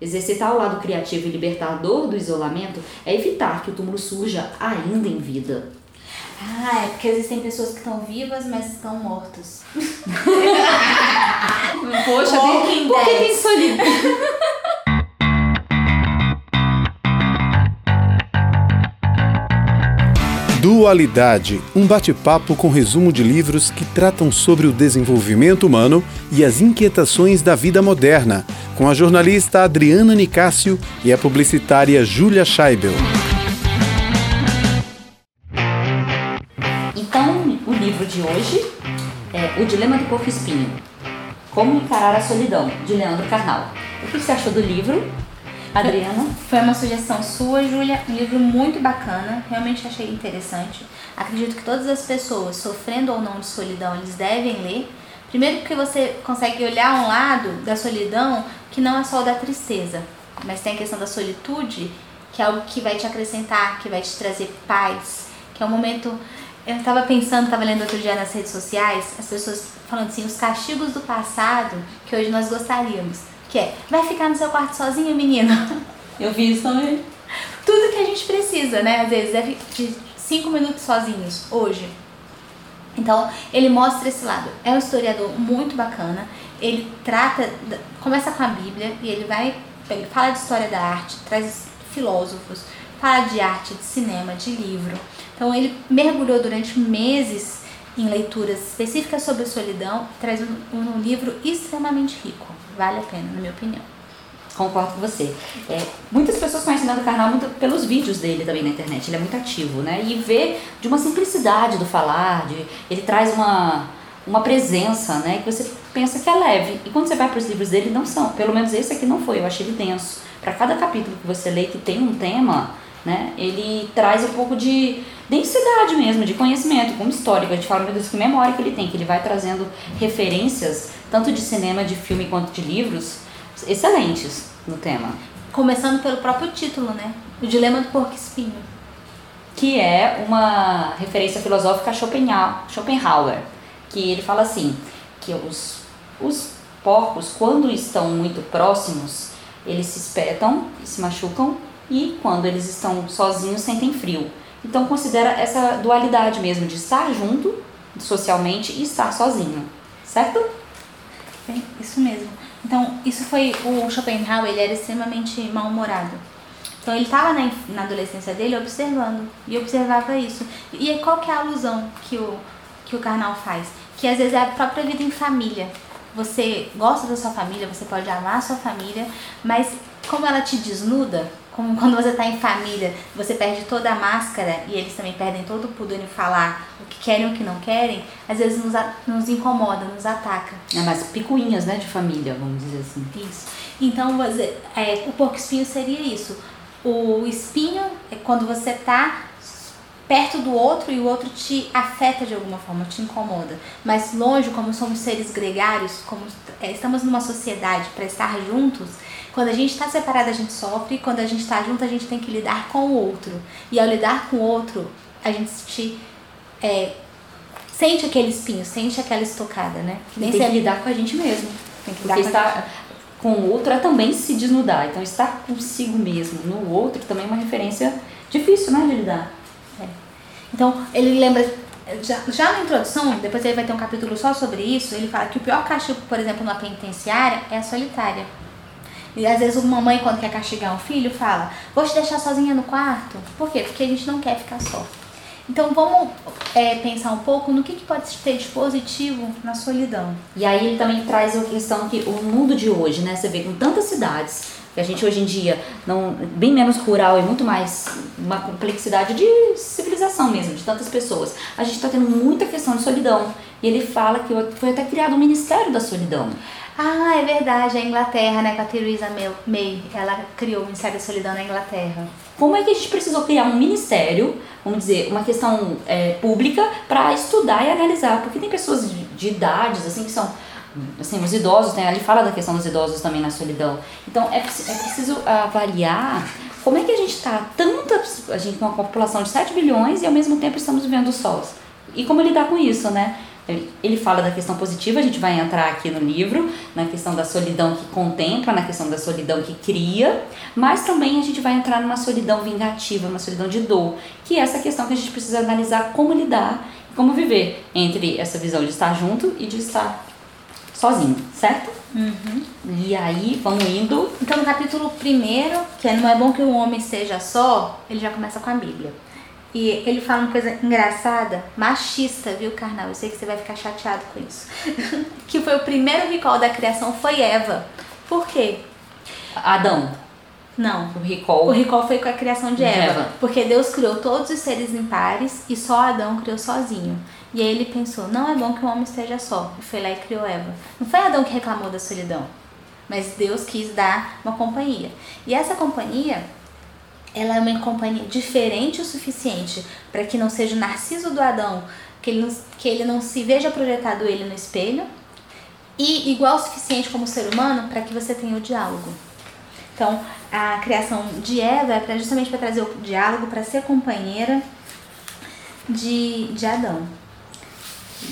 Exercitar o lado criativo e libertador do isolamento é evitar que o túmulo surja ainda em vida. Ah, é porque existem pessoas que estão vivas, mas estão mortas. Poxa, tem, por que tem solidão? Dualidade, um bate-papo com resumo de livros que tratam sobre o desenvolvimento humano e as inquietações da vida moderna, com a jornalista Adriana Nicásio e a publicitária Júlia Scheibel. Então, o livro de hoje é O Dilema do Porco Espinho. Como encarar a solidão, de Leandro Carnal. O que você achou do livro? Adriana? Foi uma sugestão sua, Júlia. Um livro muito bacana, realmente achei interessante. Acredito que todas as pessoas, sofrendo ou não de solidão, eles devem ler. Primeiro porque você consegue olhar um lado da solidão que não é só o da tristeza, mas tem a questão da solitude, que é algo que vai te acrescentar, que vai te trazer paz, que é um momento eu estava pensando, estava lendo outro dia nas redes sociais, as pessoas falando assim, os castigos do passado que hoje nós gostaríamos. Que é, vai ficar no seu quarto sozinho, menino? Eu vi isso também. Tudo que a gente precisa, né? Às vezes, é de cinco minutos sozinhos, hoje. Então, ele mostra esse lado. É um historiador muito bacana. Ele trata, começa com a Bíblia e ele vai, ele fala de história da arte, traz filósofos, fala de arte, de cinema, de livro. Então, ele mergulhou durante meses em leituras específicas sobre solidão, traz um, um livro extremamente rico vale a pena, na minha opinião. Concordo com você. É, muitas pessoas conhecem Nando Carnal muito pelos vídeos dele também na internet. Ele é muito ativo, né? E vê de uma simplicidade do falar, de, ele traz uma, uma presença, né? Que você pensa que é leve. E quando você vai para os livros dele, não são. Pelo menos esse aqui não foi. Eu achei ele denso. Para cada capítulo que você lê que tem um tema, né? Ele traz um pouco de densidade mesmo, de conhecimento, como histórico. A gente fala, meu Deus, que memória que ele tem, que ele vai trazendo referências tanto de cinema, de filme quanto de livros, excelentes no tema. Começando pelo próprio título, né? O Dilema do Porco Espinho. Que é uma referência filosófica a Schopenhauer, que ele fala assim, que os, os porcos, quando estão muito próximos, eles se espetam se machucam, e quando eles estão sozinhos, sentem frio. Então considera essa dualidade mesmo, de estar junto socialmente e estar sozinho, certo? Bem, isso mesmo. Então, isso foi o Schopenhauer, ele era extremamente mal-humorado. Então, ele estava na, na adolescência dele observando, e observava isso. E qual que é a alusão que o, que o Karnal faz? Que às vezes é a própria vida em família. Você gosta da sua família, você pode amar a sua família, mas como ela te desnuda, como quando você está em família, você perde toda a máscara e eles também perdem todo o pudor em falar o que querem ou o que não querem, às vezes nos, nos incomoda, nos ataca. É, mas picuinhas, né, de família, vamos dizer assim. Isso. Então, você, é, o porco espinho seria isso. O espinho é quando você está perto do outro e o outro te afeta de alguma forma, te incomoda. Mas longe, como somos seres gregários, como é, estamos numa sociedade para estar juntos, quando a gente está separado, a gente sofre, quando a gente está junto, a gente tem que lidar com o outro. E ao lidar com o outro, a gente se, é, sente aquele espinho, sente aquela estocada, né? Que nem tem que lidar com a gente mesmo. Tem que Porque estar com o outro é também se desnudar. Então, estar consigo mesmo no outro também é uma referência difícil, né, de lidar. É. Então, ele lembra já, já na introdução, depois ele vai ter um capítulo só sobre isso, ele fala que o pior castigo, por exemplo, numa penitenciária é a solitária. E às vezes uma mãe, quando quer castigar um filho, fala: Vou te deixar sozinha no quarto. Por quê? Porque a gente não quer ficar só. Então vamos é, pensar um pouco no que, que pode ter de positivo na solidão. E aí ele também traz a questão que o mundo de hoje, né? Você vê com tantas cidades, que a gente hoje em dia não bem menos rural e muito mais uma complexidade de civilização mesmo, de tantas pessoas. A gente está tendo muita questão de solidão. E ele fala que foi até criado o Ministério da Solidão. Ah, é verdade, a Inglaterra, né, com a Theresa May, ela criou o Ministério da Solidão na Inglaterra. Como é que a gente precisou criar um ministério, vamos dizer, uma questão é, pública para estudar e analisar? Porque tem pessoas de, de, idades, assim, que são, assim, os idosos, né, ele fala da questão dos idosos também na solidão. Então, é, é preciso avaliar como é que a gente está, tanta, a gente com uma população de 7 bilhões e ao mesmo tempo estamos vivendo sós. E como lidar com isso, né? Ele fala da questão positiva, a gente vai entrar aqui no livro, na questão da solidão que contempla, na questão da solidão que cria, mas também a gente vai entrar numa solidão vingativa, uma solidão de dor, que é essa questão que a gente precisa analisar como lidar, como viver entre essa visão de estar junto e de estar sozinho, certo? Uhum. E aí, vamos indo. Então, no capítulo 1, que é Não é bom que um homem seja só, ele já começa com a Bíblia. E ele fala uma coisa engraçada, machista, viu, carnal? Eu sei que você vai ficar chateado com isso. que foi o primeiro recall da criação foi Eva. Por quê? Adão. Não. O recall. O recall foi com a criação de Eva, Eva. Porque Deus criou todos os seres em pares e só Adão criou sozinho. E aí ele pensou, não é bom que o homem esteja só. E foi lá e criou Eva. Não foi Adão que reclamou da solidão. Mas Deus quis dar uma companhia. E essa companhia ela é uma companhia diferente o suficiente para que não seja o narciso do Adão, que ele, não, que ele não se veja projetado ele no espelho, e igual o suficiente como ser humano para que você tenha o diálogo. Então, a criação de Eva é justamente para trazer o diálogo, para ser companheira de, de Adão.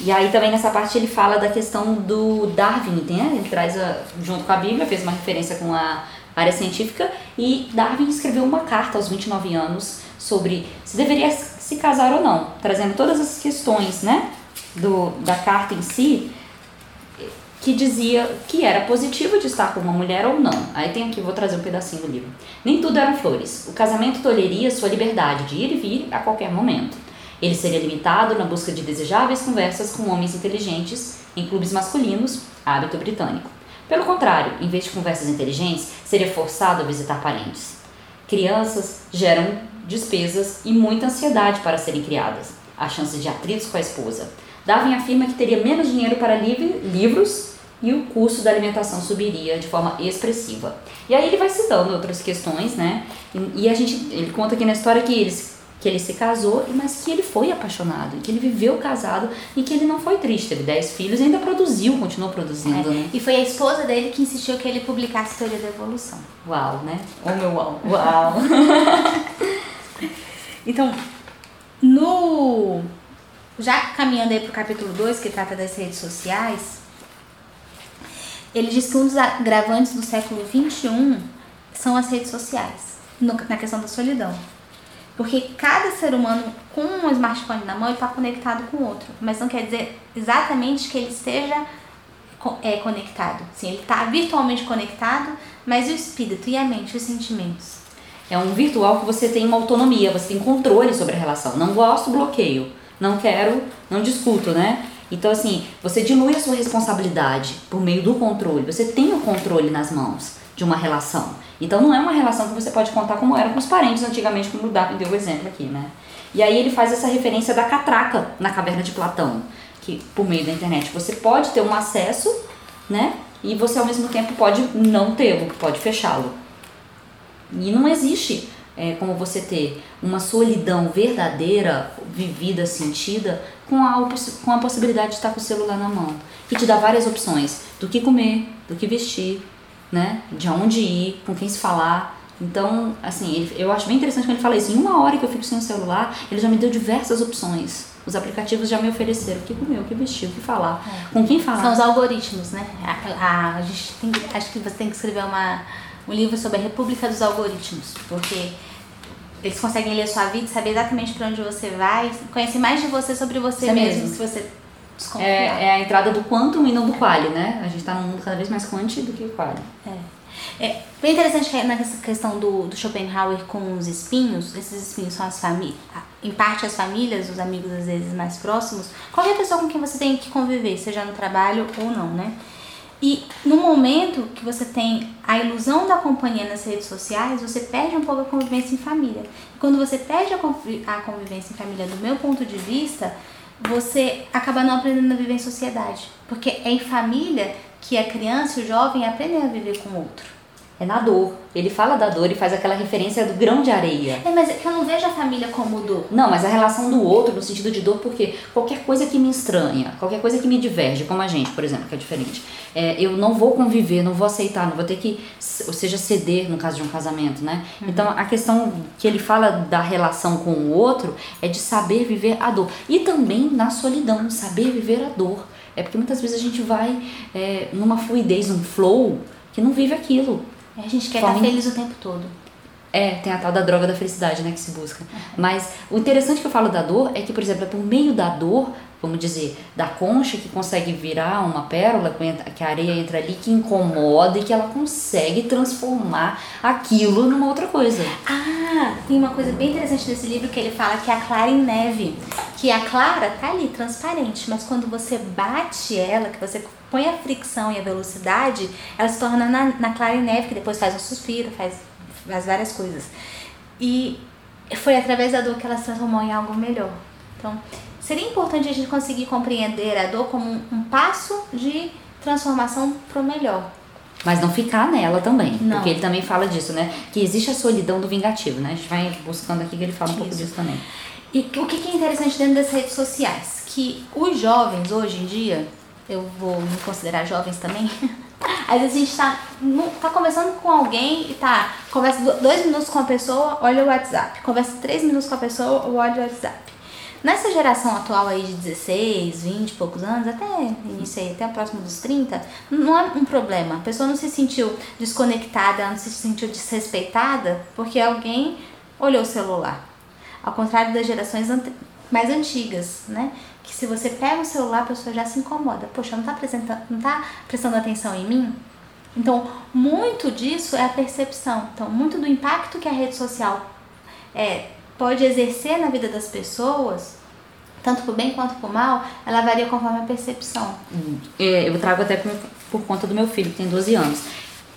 E aí também nessa parte ele fala da questão do Darwin, né? Ele traz a, junto com a Bíblia, fez uma referência com a área científica e Darwin escreveu uma carta aos 29 anos sobre se deveria se casar ou não, trazendo todas as questões, né, do, da carta em si, que dizia que era positivo de estar com uma mulher ou não. Aí tem aqui, vou trazer um pedacinho do livro. Nem tudo eram flores. O casamento tolheria sua liberdade de ir e vir a qualquer momento. Ele seria limitado na busca de desejáveis conversas com homens inteligentes em clubes masculinos, hábito britânico. Pelo contrário, em vez de conversas inteligentes, seria forçado a visitar parentes. Crianças geram despesas e muita ansiedade para serem criadas. A chance de atritos com a esposa. Darwin afirma que teria menos dinheiro para livros e o custo da alimentação subiria de forma expressiva. E aí ele vai citando outras questões, né? E a gente, ele conta aqui na história que eles que ele se casou, mas que ele foi apaixonado, que ele viveu casado e que ele não foi triste. Teve 10 filhos e ainda produziu, continuou produzindo. É. Né? E foi a esposa dele que insistiu que ele publicasse a teoria da evolução. Uau, né? O meu uau. Uau. então, no. Já caminhando aí pro capítulo 2, que trata das redes sociais, ele diz que um dos agravantes do século XXI são as redes sociais, no, na questão da solidão. Porque cada ser humano com um smartphone na mão está conectado com o outro. Mas não quer dizer exatamente que ele esteja é, conectado. Sim, ele está virtualmente conectado, mas o espírito e a mente, os sentimentos. É um virtual que você tem uma autonomia, você tem controle sobre a relação. Não gosto, bloqueio. Não quero, não discuto, né? Então, assim, você diminui a sua responsabilidade por meio do controle. Você tem o controle nas mãos de uma relação. Então não é uma relação que você pode contar como era com os parentes antigamente, como o Darwin deu o exemplo aqui, né? E aí ele faz essa referência da catraca na caverna de Platão, que por meio da internet você pode ter um acesso, né? E você ao mesmo tempo pode não tê-lo, pode fechá-lo. E não existe é, como você ter uma solidão verdadeira, vivida, sentida, com a, com a possibilidade de estar com o celular na mão, que te dá várias opções do que comer, do que vestir, né? De onde ir, com quem se falar. Então, assim, ele, eu acho bem interessante quando ele fala isso. Em uma hora que eu fico sem o celular, ele já me deu diversas opções. Os aplicativos já me ofereceram o que comer, o que vestir, o que falar, é. com quem falar. São os algoritmos, né? A, a, a gente tem, acho que você tem que escrever uma, um livro sobre a República dos Algoritmos, porque eles conseguem ler a sua vida, saber exatamente para onde você vai, conhecer mais de você sobre você, você mesmo, mesmo, se você é, é, a entrada do quantum e não do quali, né? A gente está num mundo cada vez mais quanti do que quali. É. é bem interessante que nessa questão do, do Schopenhauer com os espinhos, esses espinhos são as famílias, em parte as famílias, os amigos às vezes mais próximos, qualquer pessoa com quem você tem que conviver, seja no trabalho ou não, né? E no momento que você tem a ilusão da companhia nas redes sociais, você perde um pouco a convivência em família. E quando você perde a convivência em família, do meu ponto de vista, você acaba não aprendendo a viver em sociedade. Porque é em família que a criança e o jovem aprendem a viver com o outro. É na dor. Ele fala da dor e faz aquela referência do grão de areia. É, mas é que eu não vejo a família como dor. Não, mas a relação do outro no sentido de dor, porque qualquer coisa que me estranha, qualquer coisa que me diverge, como a gente, por exemplo, que é diferente, é, eu não vou conviver, não vou aceitar, não vou ter que, ou seja, ceder no caso de um casamento, né? Uhum. Então a questão que ele fala da relação com o outro é de saber viver a dor. E também na solidão, saber viver a dor. É porque muitas vezes a gente vai é, numa fluidez, num flow, que não vive aquilo. A gente quer estar feliz o tempo todo. É, tem a tal da droga da felicidade, né, que se busca. Mas o interessante que eu falo da dor é que, por exemplo, é por meio da dor, vamos dizer, da concha que consegue virar uma pérola, que a areia entra ali, que incomoda e que ela consegue transformar aquilo numa outra coisa. Ah, tem uma coisa bem interessante desse livro que ele fala que é a clara em neve. Que a clara tá ali, transparente, mas quando você bate ela, que você põe a fricção e a velocidade, ela se torna na, na clara em neve, que depois faz um suspiro, faz, faz várias coisas. E foi através da dor que ela se transformou em algo melhor. Então, seria importante a gente conseguir compreender a dor como um, um passo de transformação para o melhor. Mas não ficar nela também. Não. Porque ele também fala disso, né? Que existe a solidão do vingativo, né? A gente vai buscando aqui que ele fala um pouco disso também. E o que é interessante dentro das redes sociais? Que os jovens, hoje em dia, eu vou me considerar jovens também. Às vezes a gente tá, tá conversando com alguém e tá, conversa dois minutos com a pessoa, olha o WhatsApp. Conversa três minutos com a pessoa, olha o WhatsApp. Nessa geração atual aí de 16, 20 e poucos anos, até início aí, até próximo dos 30, não é um problema. A pessoa não se sentiu desconectada, não se sentiu desrespeitada porque alguém olhou o celular. Ao contrário das gerações mais antigas, né? Que se você pega o celular, a pessoa já se incomoda. Poxa, não está não tá prestando atenção em mim? Então, muito disso é a percepção. Então, muito do impacto que a rede social é, pode exercer na vida das pessoas, tanto por bem quanto por mal, ela varia conforme a percepção. É, eu trago até por conta do meu filho, que tem 12 anos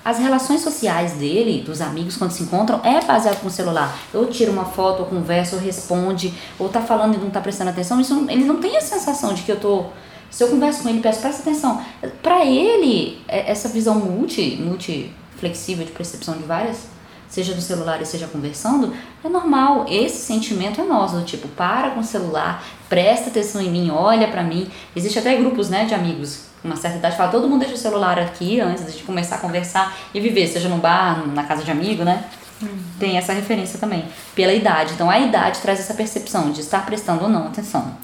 as relações sociais dele, dos amigos, quando se encontram, é baseado com o celular. Ou tira uma foto, ou conversa, ou responde, ou tá falando e não tá prestando atenção. Isso ele não tem a sensação de que eu tô. Se eu converso com ele, peço, presta atenção. Para ele, é, essa visão multi, multi flexível de percepção de várias, seja do celular e seja conversando, é normal. Esse sentimento é nosso, do tipo, para com o celular, presta atenção em mim, olha para mim. Existe até grupos, né, de amigos uma certa idade, fala, todo mundo deixa o celular aqui antes de começar a conversar e viver, seja no bar, na casa de amigo, né? Uhum. Tem essa referência também, pela idade. Então a idade traz essa percepção de estar prestando ou não atenção.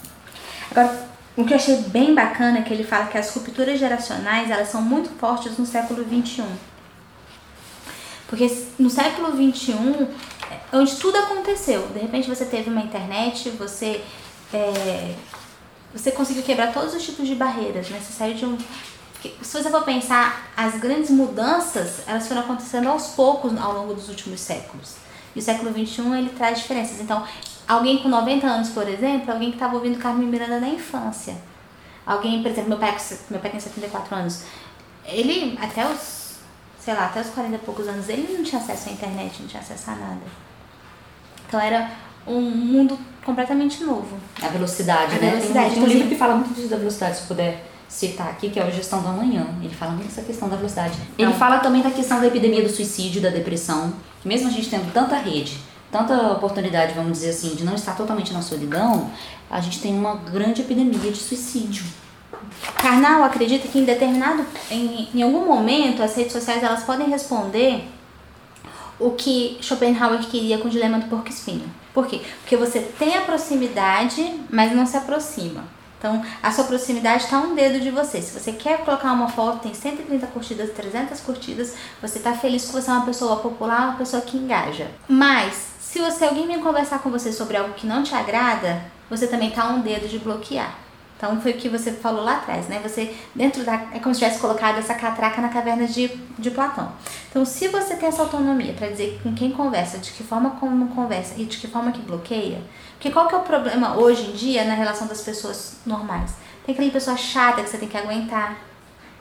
Agora, o que eu achei bem bacana é que ele fala que as rupturas geracionais, elas são muito fortes no século XXI. Porque no século XXI, é onde tudo aconteceu, de repente você teve uma internet, você é, você conseguiu quebrar todos os tipos de barreiras, né? Você saiu de um. Se você for pensar, as grandes mudanças, elas foram acontecendo aos poucos ao longo dos últimos séculos. E o século XXI, ele traz diferenças. Então, alguém com 90 anos, por exemplo, alguém que estava ouvindo Carmen Miranda na infância. Alguém, por exemplo, meu pai, meu pai tem 74 anos. Ele, até os, sei lá, até os 40 e poucos anos, ele não tinha acesso à internet, não tinha acesso a nada. Então, era um mundo completamente novo. A velocidade, a né? Velocidade, tem, um, tem um livro que fala muito disso da velocidade, se puder citar aqui, que é o Gestão do Amanhã. Ele fala muito dessa questão da velocidade. Ele fala também da questão da epidemia do suicídio, da depressão, que mesmo a gente tendo tanta rede, tanta oportunidade, vamos dizer assim, de não estar totalmente na solidão, a gente tem uma grande epidemia de suicídio. Karnal acredita que em determinado, em, em algum momento, as redes sociais elas podem responder o que Schopenhauer queria com o dilema do porco espinho. Por quê? Porque você tem a proximidade, mas não se aproxima. Então, a sua proximidade está um dedo de você. Se você quer colocar uma foto, tem 130 curtidas, 300 curtidas, você está feliz que você é uma pessoa popular, uma pessoa que engaja. Mas, se você alguém vem conversar com você sobre algo que não te agrada, você também está um dedo de bloquear. Então foi o que você falou lá atrás, né? Você dentro da é como se tivesse colocado essa catraca na caverna de, de Platão. Então, se você tem essa autonomia para dizer com quem conversa, de que forma como conversa e de que forma que bloqueia, porque qual que é o problema hoje em dia na relação das pessoas normais? Tem aquela pessoa chata que você tem que aguentar,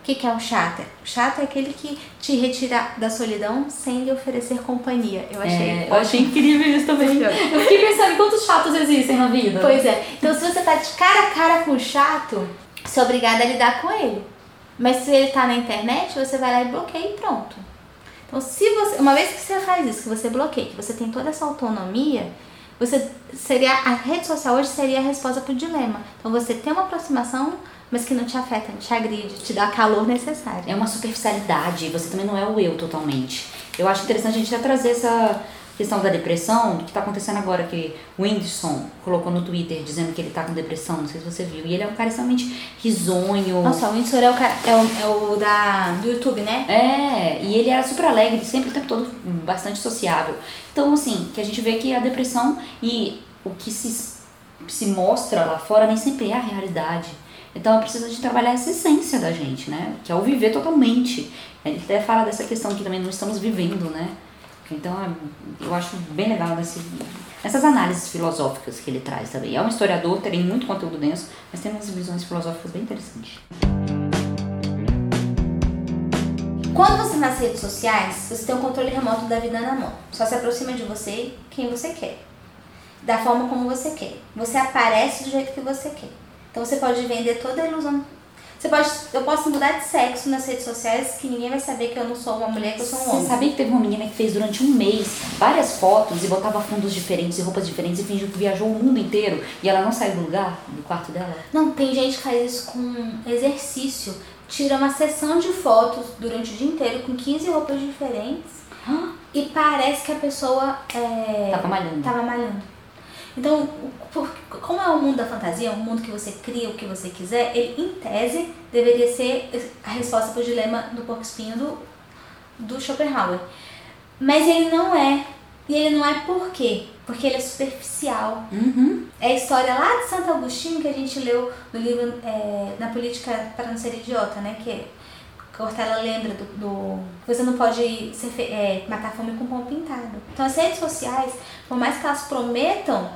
que, que é o chato? O chato é aquele que te retira da solidão sem lhe oferecer companhia. Eu achei. É, eu achei incrível isso também. Eu fiquei pensando quantos chatos existem na vida. Pois é. Então se você tá de cara a cara com o chato, você é obrigada a lidar com ele. Mas se ele tá na internet, você vai lá e bloqueia e pronto. Então, se você, uma vez que você faz isso, que você bloqueia, que você tem toda essa autonomia, você seria a rede social hoje seria a resposta para o dilema. Então, você tem uma aproximação, mas que não te afeta, não te agride, te dá calor necessário. É uma superficialidade, você também não é o eu totalmente. Eu acho interessante a gente até trazer essa questão da depressão, que está acontecendo agora, que o Whindersson colocou no Twitter dizendo que ele está com depressão, não sei se você viu. E ele é um cara extremamente risonho. Nossa, o Whindersson é o, cara, é o, é o da, do YouTube, né? É, e ele era super alegre, sempre o tempo todo bastante sociável. Então, assim, que a gente vê que a depressão e o que se, se mostra lá fora nem sempre é a realidade. Então é preciso de trabalhar essa essência da gente, né? Que é o viver totalmente. Ele até fala dessa questão que também não estamos vivendo, né? Então é, eu acho bem legal essas análises filosóficas que ele traz também. É um historiador, tem muito conteúdo denso, mas tem umas visões filosóficas bem interessantes. Quando você nas redes sociais, você tem um controle remoto da vida na mão. Só se aproxima de você quem você quer. Da forma como você quer. Você aparece do jeito que você quer. Então você pode vender toda a ilusão você pode, eu posso mudar de sexo nas redes sociais que ninguém vai saber que eu não sou uma mulher, que eu sou um homem. Você sabia que teve uma menina que fez durante um mês várias fotos e botava fundos diferentes e roupas diferentes e fingiu que viajou o mundo inteiro e ela não saiu do lugar, do quarto dela? Não, tem gente que faz isso com exercício. Tira uma sessão de fotos durante o dia inteiro com 15 roupas diferentes e parece que a pessoa é, tava malhando. Tava malhando. Então, como é o mundo da fantasia, um mundo que você cria o que você quiser, ele, em tese, deveria ser a resposta para o dilema do porco espinho do, do Schopenhauer. Mas ele não é. E ele não é por quê? Porque ele é superficial. Uhum. É a história lá de Santo Agostinho que a gente leu no livro é, Na Política para Não Ser Idiota, né? Que Cortella lembra do, do, Você não pode ser, é, matar fome com pão pintado. Então as redes sociais, por mais que elas prometam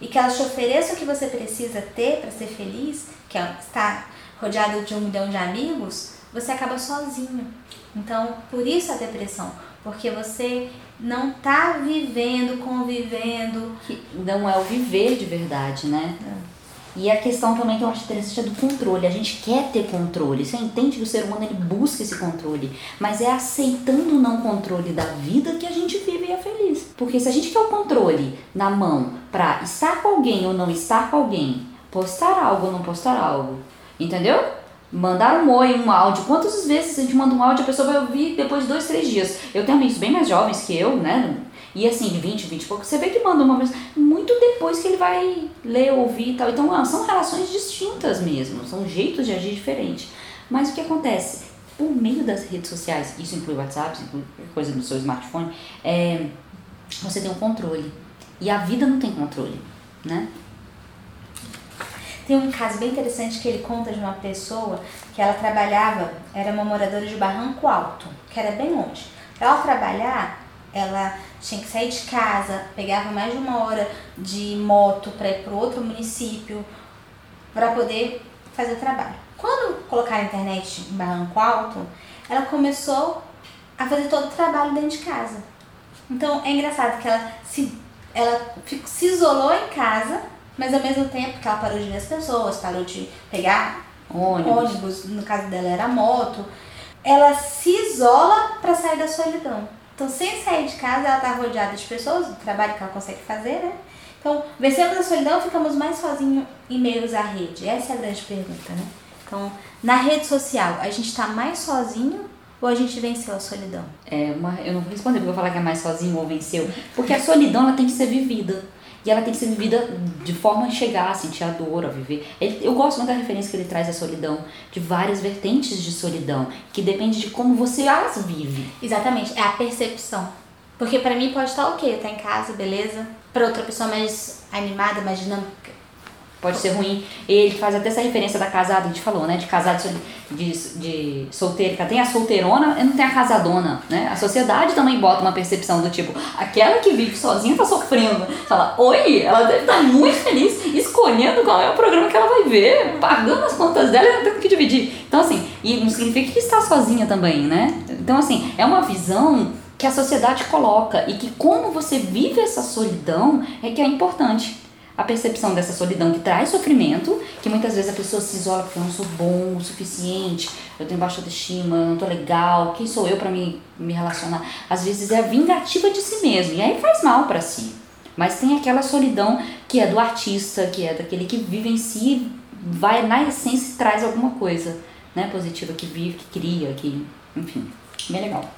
e que elas te ofereçam o que você precisa ter para ser feliz, que é estar rodeado de um milhão de amigos, você acaba sozinho. Então, por isso a depressão, porque você não está vivendo, convivendo. Que não é o viver de verdade, né? É. E a questão também que eu acho interessante é do controle. A gente quer ter controle. Você entende que o ser humano ele busca esse controle, mas é aceitando o não controle da vida que a gente vive e é feliz. Porque se a gente quer o controle na mão para estar com alguém ou não estar com alguém, postar algo ou não postar algo, entendeu? Mandar um oi, um áudio. Quantas vezes a gente manda um áudio a pessoa vai ouvir depois de dois, três dias? Eu tenho amigos bem mais jovens que eu, né? E assim, de 20, 20 e pouco, você vê que manda uma mensagem muito depois que ele vai ler, ouvir e tal. Então, ah, são relações distintas mesmo, são jeitos de agir diferentes. Mas o que acontece? Por meio das redes sociais, isso inclui WhatsApp, isso inclui coisa no seu smartphone, é, você tem um controle. E a vida não tem controle, né? Tem um caso bem interessante que ele conta de uma pessoa que ela trabalhava, era uma moradora de Barranco Alto, que era bem longe. Ela trabalhar, ela tinha que sair de casa, pegava mais de uma hora de moto para ir para outro município para poder fazer o trabalho. Quando colocaram a internet em Barranco Alto, ela começou a fazer todo o trabalho dentro de casa. Então é engraçado que ela se, ela se isolou em casa, mas ao mesmo tempo que ela parou de ver as pessoas, parou de pegar ônibus, ônibus no caso dela era moto, ela se isola para sair da solidão. Então, sem sair de casa, ela está rodeada de pessoas, do trabalho que ela consegue fazer, né? Então, vencemos a solidão, ficamos mais sozinhos em meios à rede? Essa é a grande pergunta, né? Então, na rede social, a gente está mais sozinho ou a gente venceu a solidão? É uma, eu não vou responder porque eu vou falar que é mais sozinho ou venceu. Porque a solidão ela tem que ser vivida. E ela tem que ser vivida de forma a chegar a sentir a dor, a viver. Eu gosto muito da referência que ele traz à solidão, de várias vertentes de solidão, que depende de como você as vive. Exatamente, é a percepção. Porque para mim pode estar ok, estar em casa, beleza. Para outra pessoa mais animada, mais dinâmica, pode ser ruim. Ele faz até essa referência da casada, a gente falou, né? De casada de, de solteira. Tem a solteirona e não tem a casadona, né? A sociedade também bota uma percepção do tipo, aquela que vive sozinha tá sofrendo. Fala, oi, ela deve estar muito feliz escolhendo qual é o programa que ela vai ver, pagando as contas dela e tem que dividir. Então, assim, e não significa que está sozinha também, né? Então, assim, é uma visão que a sociedade coloca e que como você vive essa solidão é que é importante. A percepção dessa solidão que traz sofrimento, que muitas vezes a pessoa se isola porque eu não sou bom o suficiente, eu tenho baixa autoestima, eu não tô legal, quem sou eu para me, me relacionar? Às vezes é a vingativa de si mesmo, e aí faz mal para si. Mas tem aquela solidão que é do artista, que é daquele que vive em si, vai na essência e traz alguma coisa né, positiva, que vive, que cria, que. Enfim, bem legal.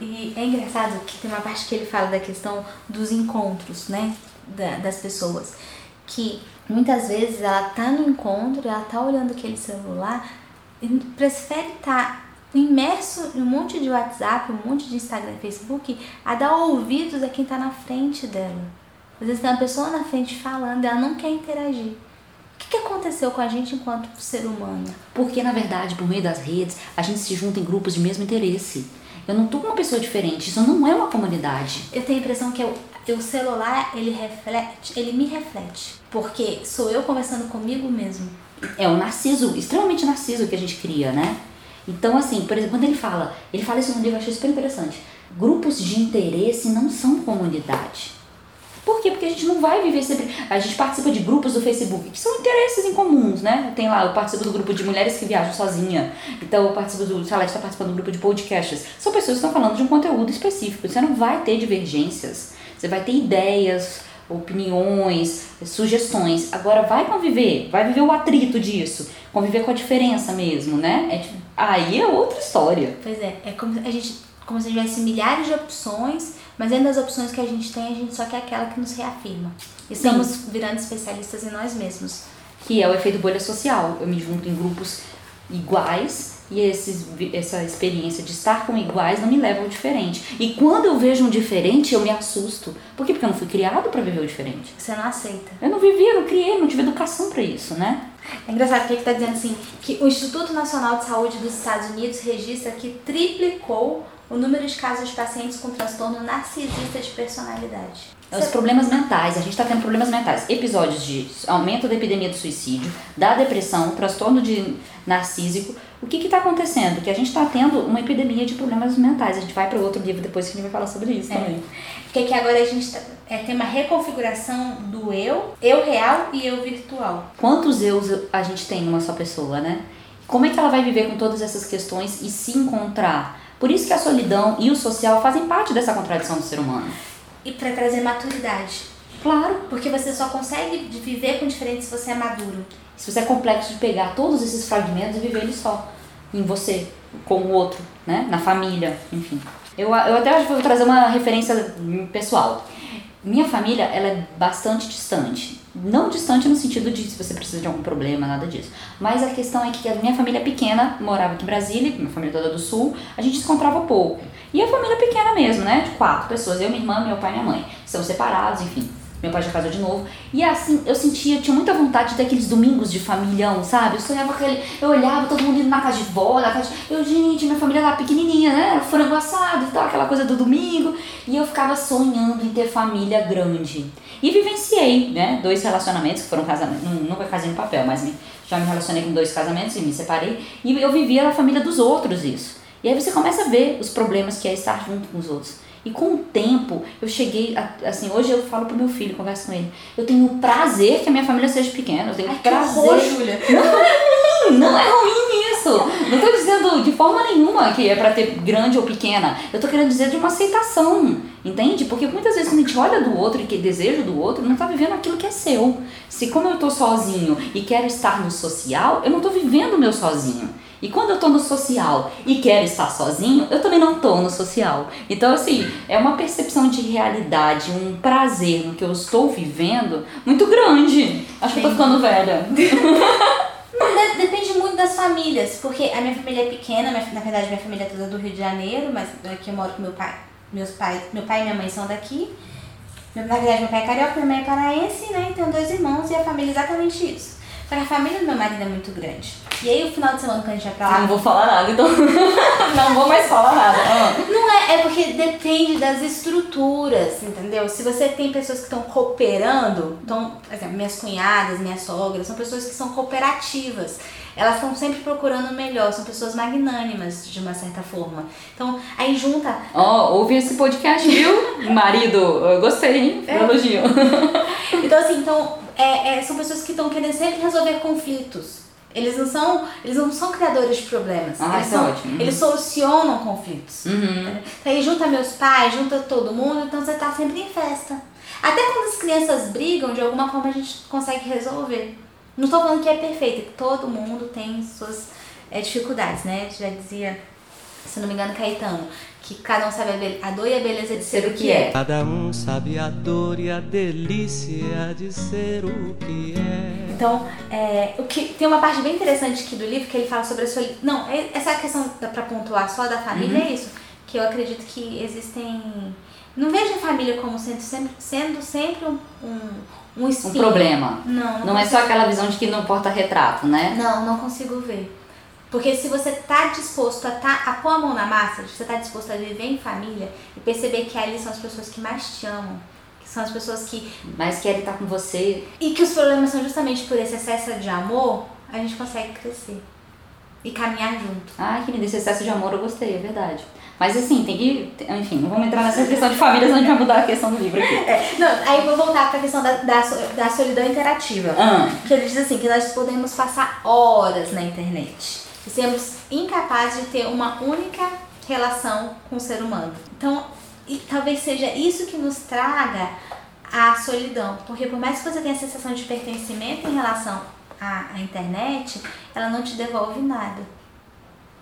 E é engraçado que tem uma parte que ele fala da questão dos encontros, né? Da, das pessoas. Que muitas vezes ela tá no encontro, ela tá olhando aquele celular e prefere estar tá imerso em um monte de WhatsApp, um monte de Instagram e Facebook, a dar ouvidos a quem tá na frente dela. Às vezes tem uma pessoa na frente falando, ela não quer interagir. O que, que aconteceu com a gente enquanto ser humano? Porque, na verdade, por meio das redes, a gente se junta em grupos de mesmo interesse. Eu não tô com uma pessoa diferente, isso não é uma comunidade. Eu tenho a impressão que eu, o celular, ele reflete, ele me reflete. Porque sou eu conversando comigo mesmo. É o narciso, extremamente narciso que a gente cria, né? Então, assim, por exemplo, quando ele fala, ele fala isso no livro, eu achei super interessante. Grupos de interesse não são comunidade. Por quê? Porque a gente não vai viver sempre. A gente participa de grupos do Facebook que são interesses em comuns, né? Tem lá, eu participo do grupo de mulheres que viajam sozinha. Então eu participo do. Sei lá, está participando do grupo de podcasts. São pessoas que estão falando de um conteúdo específico. Você não vai ter divergências. Você vai ter ideias, opiniões, sugestões. Agora vai conviver, vai viver o atrito disso, conviver com a diferença mesmo, né? É, tipo, aí é outra história. Pois é, é como a gente como se tivesse milhares de opções, mas dentro das opções que a gente tem, a gente só quer aquela que nos reafirma. Estamos virando especialistas em nós mesmos. Que é o efeito bolha social. Eu me junto em grupos iguais e esses, essa experiência de estar com iguais não me leva ao diferente. E quando eu vejo um diferente, eu me assusto. Por quê? Porque eu não fui criado para viver o diferente. Você não aceita. Eu não vivi, eu não criei, não tive educação para isso, né? É engraçado porque ele está dizendo assim que o Instituto Nacional de Saúde dos Estados Unidos registra que triplicou o número de casos de pacientes com transtorno narcisista de personalidade. É os problemas mentais, a gente está tendo problemas mentais, episódios de aumento da epidemia do suicídio, da depressão, transtorno de narcísico. O que está acontecendo? Que a gente está tendo uma epidemia de problemas mentais. A gente vai para outro livro depois que a gente vai falar sobre isso é. também. Porque aqui agora a gente tá, é, tem uma reconfiguração do eu, eu real e eu virtual. Quantos eus a gente tem numa só pessoa, né? Como é que ela vai viver com todas essas questões e se encontrar? Por isso que a solidão e o social fazem parte dessa contradição do ser humano. E para trazer maturidade. Claro. Porque você só consegue viver com diferente se você é maduro. Se você é complexo de pegar todos esses fragmentos e viver eles só. Em você, com o outro, né? Na família, enfim. Eu, eu até vou trazer uma referência pessoal. Minha família, ela é bastante distante. Não distante no sentido de se você precisa de algum problema, nada disso. Mas a questão é que a minha família pequena morava aqui em Brasília, minha família toda do sul, a gente se encontrava pouco. E a família pequena mesmo, né? De quatro pessoas, eu, minha irmã, meu pai e minha mãe. São separados, enfim. Meu pai já casou de novo. E assim, eu sentia, tinha muita vontade de ter aqueles domingos de familhão, sabe? Eu sonhava aquele. Eu olhava todo mundo indo na casa de vó, na casa de. Eu, gente, minha família lá pequenininha, né? Frango assado e tal, aquela coisa do domingo. E eu ficava sonhando em ter família grande. E vivenciei, né? Dois relacionamentos que foram casamentos. Nunca casei no papel, mas já me relacionei com dois casamentos e me separei. E eu vivia a família dos outros isso. E aí você começa a ver os problemas que é estar junto com os outros. E com o tempo, eu cheguei, a, assim, hoje eu falo pro meu filho, converso com ele, eu tenho prazer que a minha família seja pequena, eu tenho Ai, prazer. Que horror, Julia. Não é ruim, não é ruim isso. Não tô dizendo de forma nenhuma que é para ter grande ou pequena. Eu tô querendo dizer de uma aceitação, entende? Porque muitas vezes quando a gente olha do outro e que deseja do outro, não tá vivendo aquilo que é seu. Se como eu tô sozinho e quero estar no social, eu não tô vivendo o meu sozinho. E quando eu tô no social e quero estar sozinho, eu também não tô no social. Então, assim, é uma percepção de realidade, um prazer no que eu estou vivendo muito grande. Acho Sim. que eu tô ficando velha. Depende muito das famílias, porque a minha família é pequena, na verdade minha família é toda do Rio de Janeiro, mas aqui eu moro com meu pai. Meus pais, meu pai e minha mãe são daqui. Na verdade, meu pai é carioca, minha mãe é paraense, né? Tenho dois irmãos e a família é exatamente isso. Só que a família do meu marido é muito grande. E aí o final de semana que a gente vai pra lá. Não vou falar nada, então. não vou mais falar nada. Ah. Não é, é porque depende das estruturas, entendeu? Se você tem pessoas que estão cooperando, então, por exemplo, minhas cunhadas, minhas sogras, são pessoas que são cooperativas elas estão sempre procurando o melhor, são pessoas magnânimas de uma certa forma. Então, aí junta. Ó, oh, ouve esse podcast, viu? Marido, eu gostei, hein? É. Elogio. Então, assim, então, é, é, são pessoas que estão querendo sempre resolver conflitos. Eles não são, eles não são criadores de problemas. Ah, eles, é são, ótimo. Uhum. eles solucionam conflitos. Uhum. Então, aí junta meus pais, junta todo mundo, então você tá sempre em festa. Até quando as crianças brigam, de alguma forma a gente consegue resolver. Não estou falando que é perfeito, que todo mundo tem suas é, dificuldades, né? Já dizia, se não me engano, Caetano, que cada um sabe a, a dor e a beleza de ser o que é. Cada um sabe a dor e a delícia de ser o que é. Então, é, o que tem uma parte bem interessante aqui do livro que ele fala sobre a solidão. Não, é- essa questão para pontuar só da família é isso, que eu acredito que existem. Não vejo a família como sendo sempre, sendo sempre um, um, um Um problema. Não, não, Não é só aquela visão de que não importa retrato, né? Não, não consigo ver. Porque se você tá disposto a, tá, a pôr a mão na massa, se você tá disposto a viver em família e perceber que ali são as pessoas que mais te amam, que são as pessoas que Mas quer estar com você. E que os problemas são justamente por esse excesso de amor, a gente consegue crescer e caminhar junto. Ai, que lindo, esse excesso de amor eu gostei, é verdade. Mas assim, tem que. Enfim, não vamos entrar nessa questão de família, senão a gente vai mudar a questão do livro aqui. Não, aí vou voltar para a questão da, da, da solidão interativa. Ah, Que ele diz assim, que nós podemos passar horas na internet e sermos incapazes de ter uma única relação com o ser humano. Então, talvez seja isso que nos traga a solidão. Porque por mais que você tenha a sensação de pertencimento em relação à, à internet, ela não te devolve nada.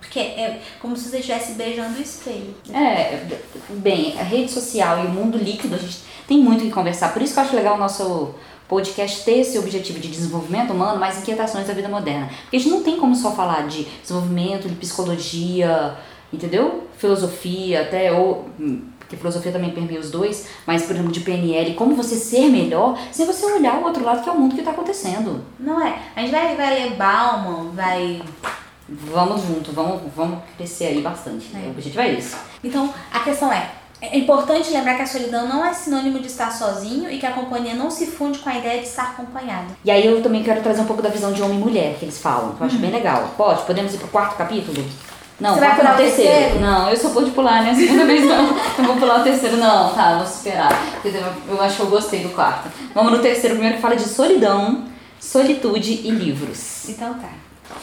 Porque é como se você estivesse beijando o espelho. é, bem, a rede social e o mundo líquido, a gente tem muito o que conversar. Por isso que eu acho legal o nosso podcast ter esse objetivo de desenvolvimento humano, mais inquietações da vida moderna. Porque a gente não tem como só falar de desenvolvimento, de psicologia, entendeu? Filosofia, até ou hum, porque filosofia também permeia os dois, mas por exemplo de PNL, como você ser melhor, sem você olhar o outro lado que é o mundo que está acontecendo. Não é? A gente vai, vai ler Bauman, vai Vamos junto, vamos, vamos crescer aí bastante. É. O objetivo é esse. Então, a questão é, é importante lembrar que a solidão não é sinônimo de estar sozinho e que a companhia não se funde com a ideia de estar acompanhado. E aí eu também quero trazer um pouco da visão de homem e mulher que eles falam, que eu acho bem legal. Pode? Podemos ir pro quarto capítulo? Não, Você vai pular não, o terceiro. terceiro? Não, eu só vou de pular, né? A segunda vez não. Eu vou pular o terceiro, não. Tá, vou esperar. Eu acho que eu gostei do quarto. Vamos no terceiro primeiro que fala de solidão, solitude e livros. Então tá.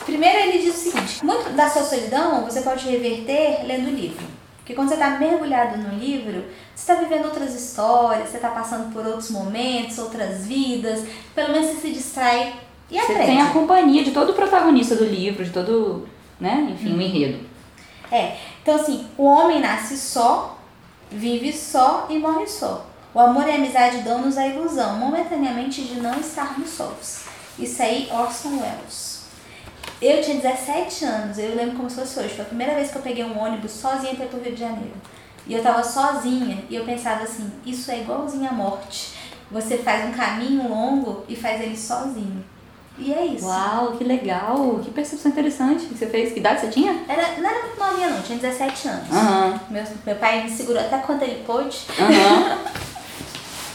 Primeiro ele diz o seguinte, muito da sua solidão você pode reverter lendo livro. Porque quando você está mergulhado no livro, você está vivendo outras histórias, você está passando por outros momentos, outras vidas, pelo menos você se distrai e Você aprende. tem a companhia de todo o protagonista do livro, de todo, né? Enfim, o enredo. É, então assim, o homem nasce só, vive só e morre só. O amor e a amizade dão-nos a ilusão, momentaneamente, de não estarmos sós. Isso aí, Orson Welles. Eu tinha 17 anos, eu lembro como se fosse hoje. Foi a primeira vez que eu peguei um ônibus sozinha para pro Rio de Janeiro. E eu tava sozinha e eu pensava assim, isso é igualzinho à morte. Você faz um caminho longo e faz ele sozinho. E é isso. Uau, que legal! Que percepção interessante que você fez. Que idade você tinha? Era, não era muito novinha não, tinha 17 anos. Aham, Meu, meu pai me segurou até quanto ele pôde. aham.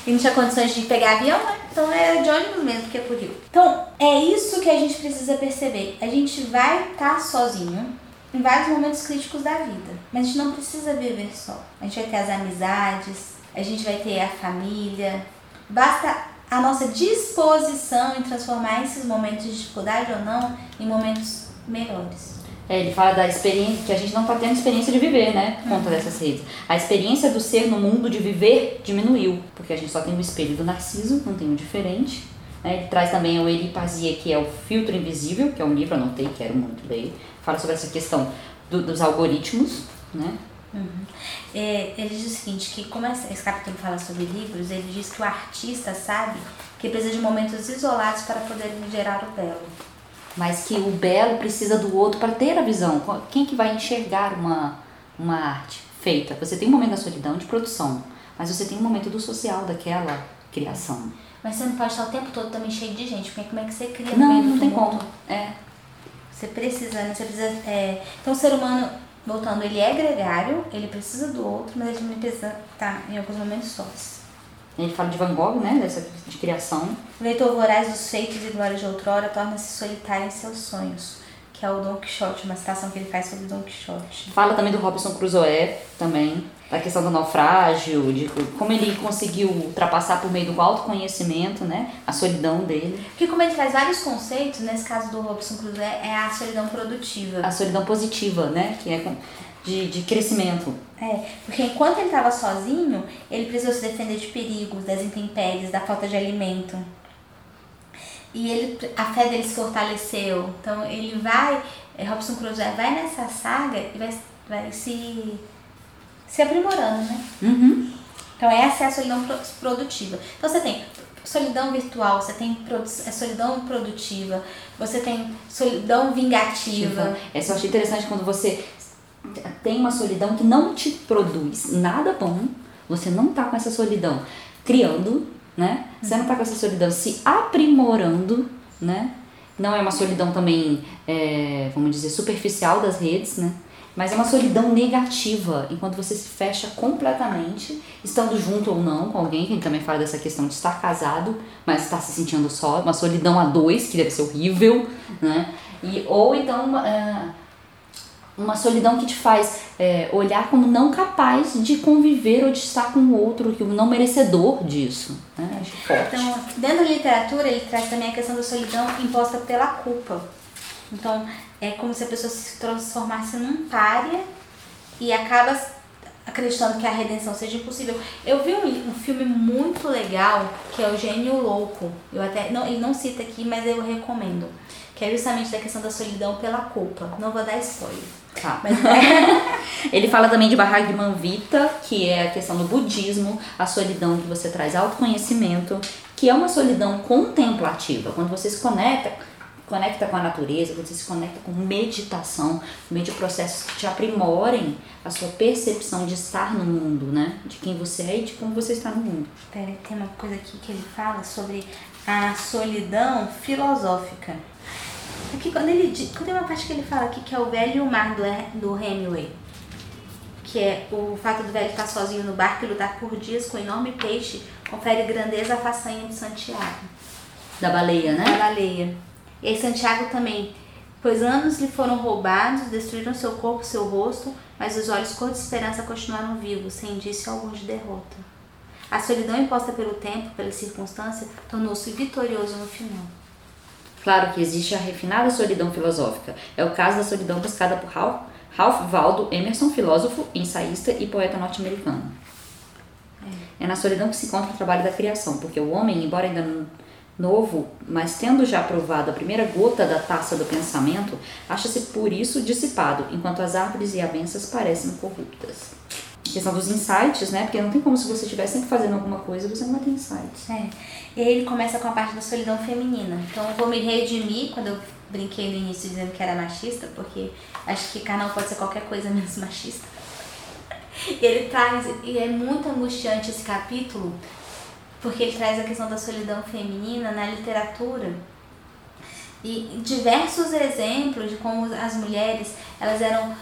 E não tinha condições de pegar avião, né? Então era de ônibus mesmo, porque é por Rio. Então, é isso que a gente precisa perceber. A gente vai estar sozinho em vários momentos críticos da vida. Mas a gente não precisa viver só. A gente vai ter as amizades, a gente vai ter a família. Basta a nossa disposição em transformar esses momentos de dificuldade ou não em momentos melhores. É, ele fala da experiência, que a gente não está tendo experiência de viver, né? Por conta dessas redes. A experiência do ser no mundo de viver diminuiu, porque a gente só tem o espelho do Narciso, não tem o diferente. né? Ele traz também o Eripasia, que é o Filtro Invisível, que é um livro, anotei, quero muito ler. Fala sobre essa questão do- dos algoritmos, né? É, ele diz o seguinte, que como esse capítulo fala sobre livros, ele diz que o artista sabe que precisa de momentos isolados para poder gerar o belo. Mas que o belo precisa do outro para ter a visão. Quem que vai enxergar uma, uma arte feita? Você tem um momento da solidão de produção, mas você tem um momento do social daquela criação. Mas você não pode estar o tempo todo também cheio de gente, porque como é que você cria Não, não tem como. É. Você precisa, né? Você precisa. é, Então o ser humano, voltando, ele é gregário, ele precisa do outro, mas ele também precisa estar em alguns momentos sós. Ele fala de Van Gogh, né? Dessa de criação. Leitor voraz dos feitos e glórias de outrora torna-se solitário em seus sonhos. que é o Don Quixote, uma citação que ele faz sobre Don Quixote. Fala também do Robinson Crusoe, também, da questão do naufrágio, de como ele conseguiu ultrapassar por meio do autoconhecimento, né, a solidão dele. Porque como ele traz vários conceitos, nesse caso do Robinson Crusoe, é a solidão produtiva. A solidão positiva, né, que é de, de crescimento. É, porque enquanto ele estava sozinho, ele precisou se defender de perigos, das intempéries, da falta de alimento. E ele, a fé dele se fortaleceu. Então ele vai, eh, Robson Crusoe vai nessa saga e vai, vai se, se aprimorando, né? Uhum. Então essa é a solidão pro- produtiva. Então você tem solidão virtual, você tem é solidão produtiva, você tem solidão vingativa. Eu achei interessante quando você tem uma solidão que não te produz nada bom, você não tá com essa solidão criando, né? Você não tá com essa solidão se aprimorando, né? Não é uma solidão também, é, vamos dizer, superficial das redes, né? Mas é uma solidão negativa, enquanto você se fecha completamente, estando junto ou não com alguém, que ele também fala dessa questão de estar casado, mas estar se sentindo só, uma solidão a dois, que deve ser horrível, né? E, ou então é, uma solidão que te faz é, olhar como não capaz de conviver ou de estar com o outro, que não merecedor disso. Né? Acho forte. Então, dentro da literatura, ele traz também a questão da solidão imposta pela culpa. Então, é como se a pessoa se transformasse num pária e acaba acreditando que a redenção seja impossível. Eu vi um, um filme muito legal que é o Gênio Louco. Eu até não, ele não cita aqui, mas eu recomendo. Que é justamente da questão da solidão pela culpa. Não vou dar spoiler. Tá. Mas é, Ele fala também de Bhagavad Vita, que é a questão do budismo, a solidão que você traz autoconhecimento, que é uma solidão contemplativa, quando você se conecta, conecta com a natureza, quando você se conecta com meditação, meio de processos que te aprimorem a sua percepção de estar no mundo, né? De quem você é e de como você está no mundo. Pera, tem uma coisa aqui que ele fala sobre a solidão filosófica. Aqui quando ele quando tem uma parte que ele fala aqui que é o velho mar do, do Hemingway. Que é o fato do velho estar sozinho no barco e lutar por dias com um enorme peixe confere grandeza à façanha de Santiago, Da baleia, da né? baleia. E aí Santiago também, pois anos lhe foram roubados, destruíram seu corpo, seu rosto, mas os olhos cor de esperança continuaram vivos, sem indício algum de derrota. A solidão imposta pelo tempo, pela circunstância, tornou-se vitorioso no final. Claro que existe a refinada solidão filosófica. É o caso da solidão buscada por Ralph, Ralph Waldo Emerson, filósofo, ensaísta e poeta norte-americano. É na solidão que se encontra o trabalho da criação, porque o homem, embora ainda novo, mas tendo já provado a primeira gota da taça do pensamento, acha-se por isso dissipado, enquanto as árvores e avensas parecem corruptas. Questão dos insights, né? Porque não tem como se você estiver sempre fazendo alguma coisa, você não vai ter insights. É. E aí ele começa com a parte da solidão feminina. Então eu vou me redimir quando eu brinquei no início dizendo que era machista, porque acho que canal pode ser qualquer coisa menos machista. Ele traz, e é muito angustiante esse capítulo, porque ele traz a questão da solidão feminina na literatura e diversos exemplos de como as mulheres elas eram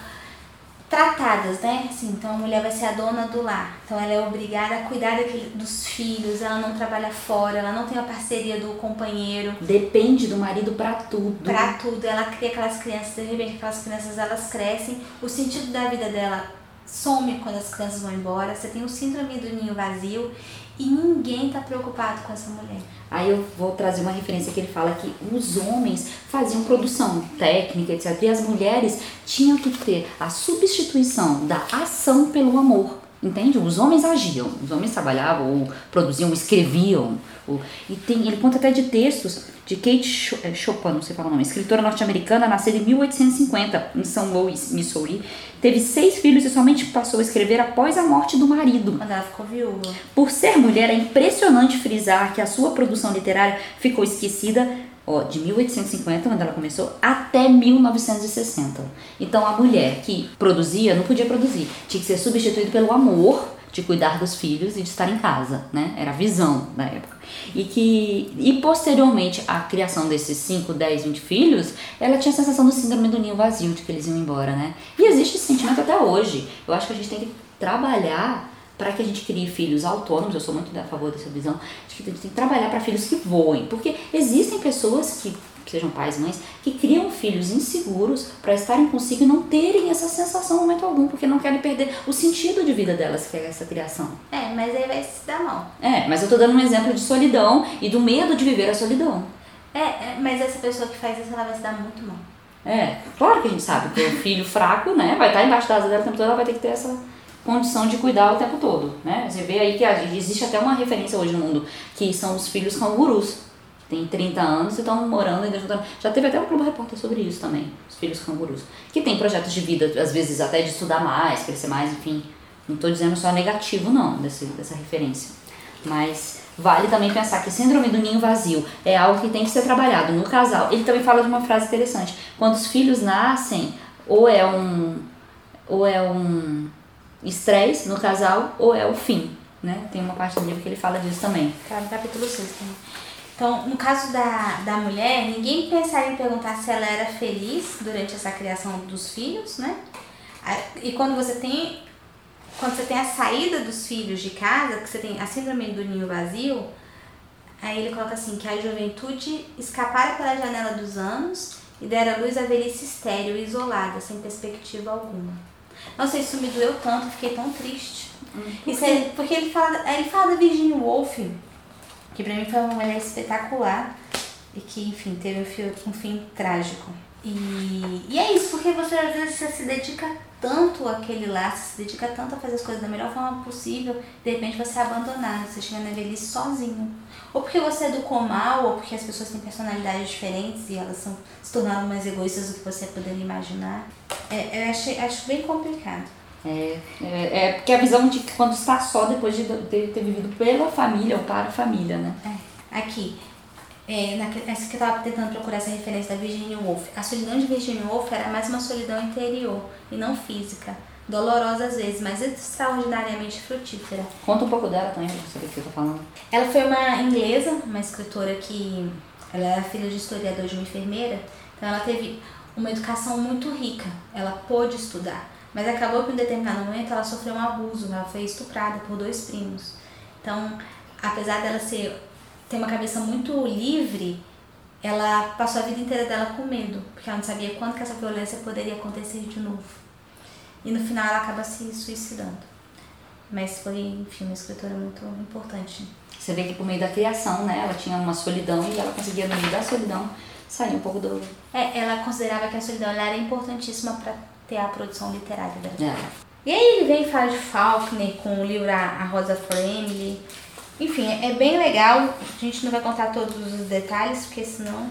tratadas, né? Assim, então a mulher vai ser a dona do lar. Então ela é obrigada a cuidar daquele, dos filhos, ela não trabalha fora, ela não tem a parceria do companheiro Depende do marido pra tudo. pra tudo. Ela cria aquelas crianças, de repente aquelas crianças elas crescem, o sentido da vida dela some quando as crianças vão embora. Você tem o síndrome do ninho vazio e ninguém tá preocupado com essa mulher. Aí eu vou trazer uma referência que ele fala que os homens faziam produção técnica, etc. E as mulheres tinham que ter a substituição da ação pelo amor. Entende? Os homens agiam, os homens trabalhavam, ou produziam, escreviam. ou- E tem, ele conta até de textos de Kate eh, Chopin, não sei falar o nome, escritora norte-americana, nascida em 1850, em São Louis, Missouri. Teve seis filhos e somente passou a escrever após a morte do marido. Quando ela ficou viúva. Por ser mulher, é impressionante frisar que a sua produção literária ficou esquecida ó, de 1850, quando ela começou, até 1960. Então, a mulher que produzia não podia produzir, tinha que ser substituída pelo amor de cuidar dos filhos e de estar em casa, né? Era a visão da época. E que e posteriormente à criação desses 5, 10, 20 filhos, ela tinha a sensação do síndrome do ninho vazio, de que eles iam embora, né? E existe esse sentimento até hoje. Eu acho que a gente tem que trabalhar para que a gente crie filhos autônomos, eu sou muito a favor dessa visão, de que a gente tem que trabalhar para filhos que voem, porque existem pessoas que sejam pais, mães, que criam filhos inseguros para estarem consigo e não terem essa sensação no momento algum, porque não querem perder o sentido de vida delas, que é essa criação. É, mas aí vai se dar mal. É, mas eu tô dando um exemplo de solidão e do medo de viver a solidão. É, é, mas essa pessoa que faz isso, ela vai se dar muito mal. É, claro que a gente sabe que o filho fraco, né, vai estar embaixo da asa dela o tempo todo, ela vai ter que ter essa condição de cuidar o tempo todo, né? Você vê aí que existe até uma referência hoje no mundo, que são os filhos cangurus. Tem 30 anos e estão morando ainda juntando. Já teve até um clube repórter sobre isso também, os filhos cangurus. Que tem projetos de vida, às vezes até de estudar mais, crescer mais, enfim. Não estou dizendo só negativo, não, desse, dessa referência. Mas vale também pensar que síndrome do ninho vazio é algo que tem que ser trabalhado no casal. Ele também fala de uma frase interessante. Quando os filhos nascem, ou é um, ou é um estresse no casal, ou é o fim. Né? Tem uma parte do livro que ele fala disso também. Tá no capítulo 6 também. Então, no caso da, da mulher, ninguém pensaria em perguntar se ela era feliz durante essa criação dos filhos, né? E quando você tem quando você tem a saída dos filhos de casa, que você tem a síndrome do ninho vazio, aí ele coloca assim, que a juventude escapara pela janela dos anos e dera luz à velhice estéril e isolada, sem perspectiva alguma. Nossa, isso me doeu tanto, fiquei tão triste. Hum, isso é, porque ele fala, ele fala da Virginia Woolf, que pra mim foi uma mulher espetacular e que, enfim, teve um fim, um fim trágico. E, e é isso, porque você às vezes você se dedica tanto àquele laço, se dedica tanto a fazer as coisas da melhor forma possível, de repente você é abandonado, você chega na velhice sozinho. Ou porque você educou mal, ou porque as pessoas têm personalidades diferentes e elas são, se tornaram mais egoístas do que você poderia imaginar. É, eu acho, acho bem complicado. É, é, é, porque a visão de quando está só depois de ter, ter vivido pela família ou para a família, né? É, aqui, é, essa que eu estava tentando procurar essa referência da Virginia Woolf. A solidão de Virginia Woolf era mais uma solidão interior e não física. Dolorosa às vezes, mas extraordinariamente frutífera. Conta um pouco dela também, pra saber o que eu tô falando. Ela foi uma inglesa, uma escritora que. Ela era filha de historiador de uma enfermeira, então ela teve uma educação muito rica. Ela pôde estudar, mas acabou que em determinado momento ela sofreu um abuso, ela foi estuprada por dois primos. Então, apesar dela ser ter uma cabeça muito livre, ela passou a vida inteira dela com medo, porque ela não sabia quando que essa violência poderia acontecer de novo. E no final ela acaba se suicidando. Mas foi, enfim, uma escritora muito importante. Você vê que por meio da criação, né, ela tinha uma solidão e ela conseguia, no meio da solidão, sair um pouco do. É, ela considerava que a solidão era importantíssima para ter a produção literária dela. É. E aí ele vem e fala de Faulkner com o livro A Rosa for Emily, enfim, é bem legal. A gente não vai contar todos os detalhes, porque senão.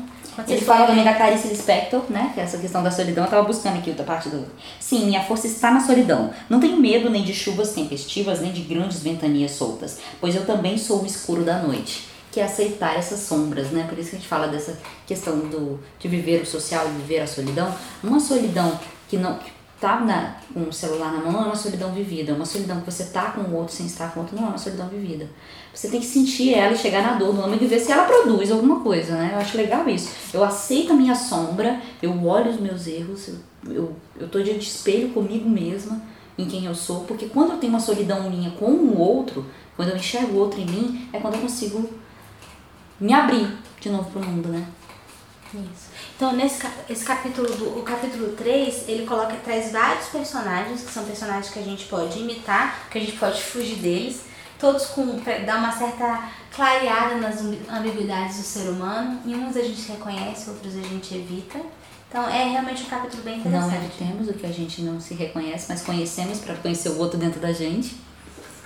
Ele fala também da Clarice Lispector, né? Que é essa questão da solidão. Eu tava buscando aqui outra parte do. Sim, minha força está na solidão. Não tenho medo nem de chuvas tempestivas, nem de grandes ventanias soltas, pois eu também sou o escuro da noite. Que é aceitar essas sombras, né? Por isso que a gente fala dessa questão do, de viver o social e viver a solidão. Uma solidão que não. Que tá na, com o celular na mão é uma solidão vivida. Uma solidão que você tá com o outro sem estar com o outro não é uma solidão vivida. Você tem que sentir ela e chegar na dor do homem e ver se ela produz alguma coisa, né? Eu acho legal isso. Eu aceito a minha sombra, eu olho os meus erros, eu, eu, eu tô de espelho comigo mesma, em quem eu sou, porque quando eu tenho uma solidão minha com o outro, quando eu enxergo o outro em mim, é quando eu consigo me abrir de novo pro mundo, né? Isso. Então, nesse esse capítulo, do, o capítulo 3, ele coloca, traz vários personagens, que são personagens que a gente pode imitar, que a gente pode fugir deles, todos com dar uma certa clareada nas ambiguidades do ser humano. Em uns a gente reconhece, outros a gente evita. Então é realmente um capítulo bem interessante. Não temos o que a gente não se reconhece, mas conhecemos para conhecer o outro dentro da gente.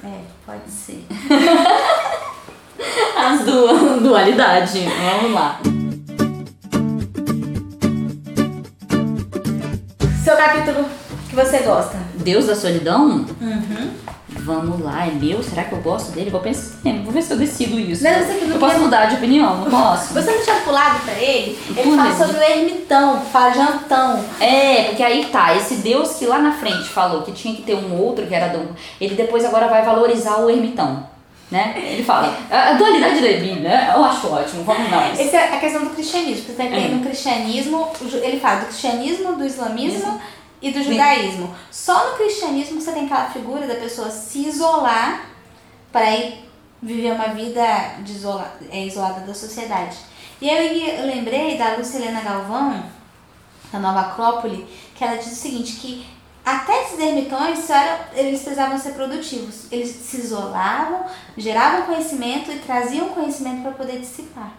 É, pode ser. As duas dualidade. Vamos lá. Capítulo que você gosta? Deus da solidão? Uhum. Vamos lá, é meu? Será que eu gosto dele? Vou pensar, vou ver se eu decido isso. Não, você que não eu posso mudar de opinião, não posso? Você não tinha pulado pra ele? Ele fala sobre o ermitão, fala jantão. É, porque aí tá, esse Deus que lá na frente falou que tinha que ter um outro que era do. Ele depois agora vai valorizar o ermitão. Né? Ele fala, a dualidade da Bíblia, eu acho ótimo, vamos lá. Essa é a questão do cristianismo. Você tem é. no cristianismo, ele fala do cristianismo, do islamismo Isso e do judaísmo. Só no cristianismo você tem aquela figura da pessoa se isolar para ir viver uma vida de isola, é, isolada da sociedade. E aí eu lembrei da Lucilena Galvão, da Nova Acrópole, que ela diz o seguinte, que até esses ermitões eram, eles precisavam ser produtivos. Eles se isolavam, geravam conhecimento e traziam conhecimento para poder dissipar.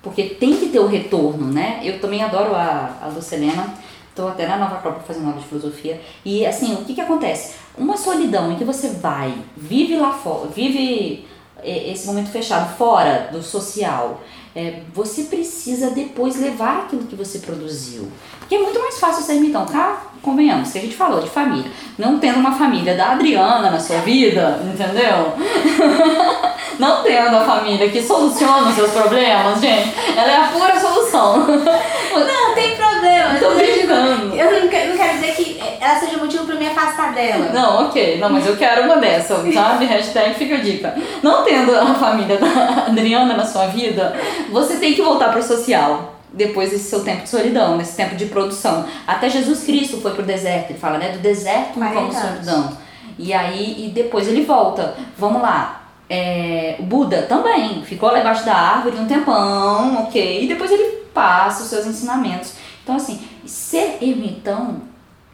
Porque tem que ter o retorno, né? Eu também adoro a, a Lucilena. Estou até na Nova Acrópole fazendo aula de filosofia. E assim, o que, que acontece? Uma solidão em que você vai, vive lá fora, vive é, esse momento fechado, fora do social, é, você precisa depois levar aquilo que você produziu. Porque é muito mais fácil ser ermitão, tá? Convenhamos, que a gente falou de família. Não tendo uma família da Adriana na sua vida, entendeu? Não tendo a família que soluciona os seus problemas, gente. Ela é a pura solução. Não, tem problema. Tô brincando. Eu não quero, não quero dizer que ela seja motivo pra me afastar dela. Não, ok. Não, mas eu quero uma dessa, sabe? Hashtag fica a dica. Não tendo a família da Adriana na sua vida, você tem que voltar pro social depois desse seu tempo de solidão, nesse tempo de produção. Até Jesus Cristo foi pro deserto, ele fala, né? Do deserto como solidão. E aí, e depois ele volta. Vamos lá. É, o Buda também ficou lá embaixo da árvore um tempão, ok? E depois ele passa os seus ensinamentos. Então, assim, ser ermitão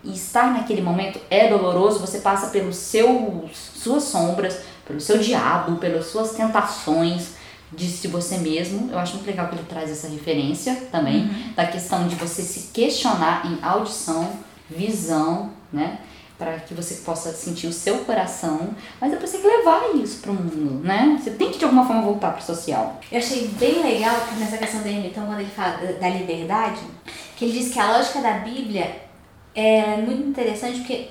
e estar naquele momento é doloroso, você passa pelos seus suas sombras, pelo seu diabo, pelas suas tentações de você mesmo. Eu acho muito legal que ele traz essa referência também Uhum. da questão de você se questionar em audição, visão, né? Para que você possa sentir o seu coração, mas depois você tem que levar isso pro mundo, né? Você tem que de alguma forma voltar pro social. Eu achei bem legal nessa questão do ermitão, quando ele fala da- da liberdade, que ele diz que a lógica da Bíblia é muito interessante porque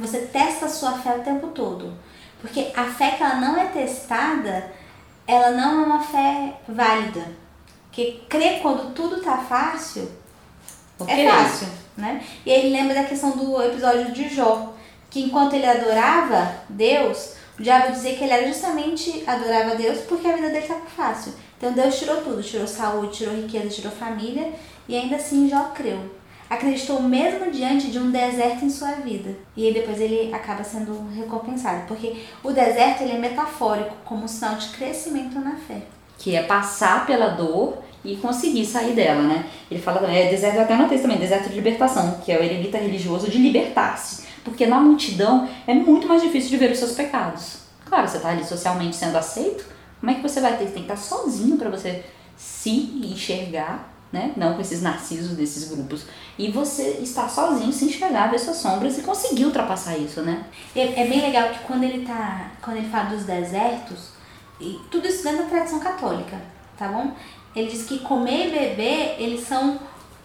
você testa a sua fé o tempo todo. Porque a fé que ela não é testada, ela não é uma fé válida. Porque crer quando tudo tá fácil? É fácil, né? E ele lembra da questão do episódio de Jó, que enquanto ele adorava Deus, o diabo dizia que ele era justamente adorava Deus porque a vida dele estava fácil. Então Deus tirou tudo, tirou saúde, tirou riqueza, tirou família, e ainda assim Jó creu. Acreditou mesmo diante de um deserto em sua vida. E aí depois ele acaba sendo recompensado, porque o deserto ele é metafórico, como um sinal de crescimento na fé. que é passar pela dor e conseguir sair dela, né? Ele fala, é deserto, até anotei isso também, deserto de libertação, que é o eremita religioso de libertar-se. Porque na multidão é muito mais difícil de ver os seus pecados. Claro, você tá ali socialmente sendo aceito, como é que você vai ter? Que estar sozinho para você se enxergar, né? Não com esses narcisos desses grupos. E você estar sozinho, se enxergar, ver suas sombras e conseguir ultrapassar isso, né? É, é bem legal que quando ele tá. Quando ele fala dos desertos, e tudo isso dentro da tradição católica, tá bom? Ele diz que comer e beber, eles são.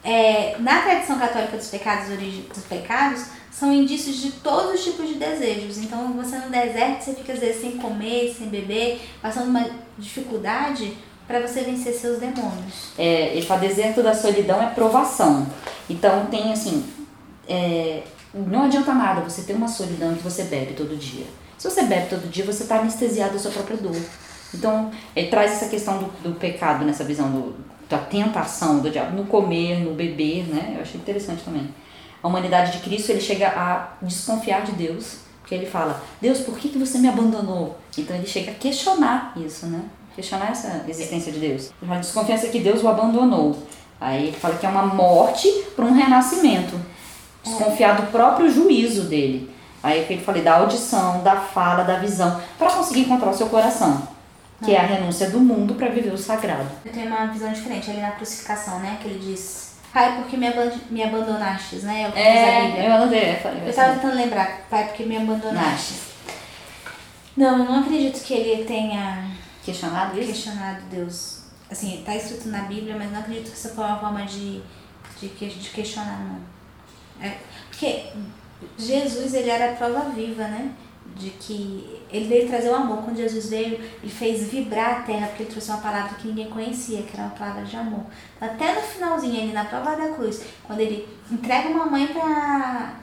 é, na tradição católica dos pecados, dos pecados, são indícios de todos os tipos de desejos. Então, você no deserto, você fica às vezes sem comer, sem beber, passando uma dificuldade para você vencer seus demônios. é, ele fala deserto da solidão é provação. Então tem assim, é, não adianta nada você ter uma solidão que você bebe todo dia. Se você bebe todo dia, você está anestesiado da sua própria dor. Então, ele traz essa questão do, do pecado nessa visão do, da tentação do diabo no comer, no beber, né? Eu achei interessante também. A humanidade de Cristo, ele chega a desconfiar de Deus, porque ele fala: Deus, por que, que você me abandonou? Então ele chega a questionar isso, né? Questionar essa existência de Deus. Fala: desconfiança que Deus o abandonou. Aí ele fala que é uma morte para um renascimento. Desconfiar do próprio juízo dele. Aí ele falei da audição, da fala, da visão, para conseguir encontrar o seu coração, que é a renúncia do mundo para viver o sagrado. Eu tenho uma visão diferente ali na crucificação, né? Que ele diz: Pai, por que me, aban- me abandonastes, né? É a Bíblia. eu anotei, é, falei, Eu tava tentando lembrar, pai, porque me abandonaste. Não, eu não acredito que ele tenha questionado isso? questionado Deus. Assim, tá escrito na Bíblia, mas não acredito que essa foi uma forma de, de, de questionar, não. É, porque Jesus, ele era a prova viva, né? De que ele veio trazer o amor. Quando Jesus veio, ele fez vibrar a terra, porque ele trouxe uma palavra que ninguém conhecia, que era uma palavra de amor. Até no finalzinho, ali na prova da cruz, quando ele entrega uma mãe pra,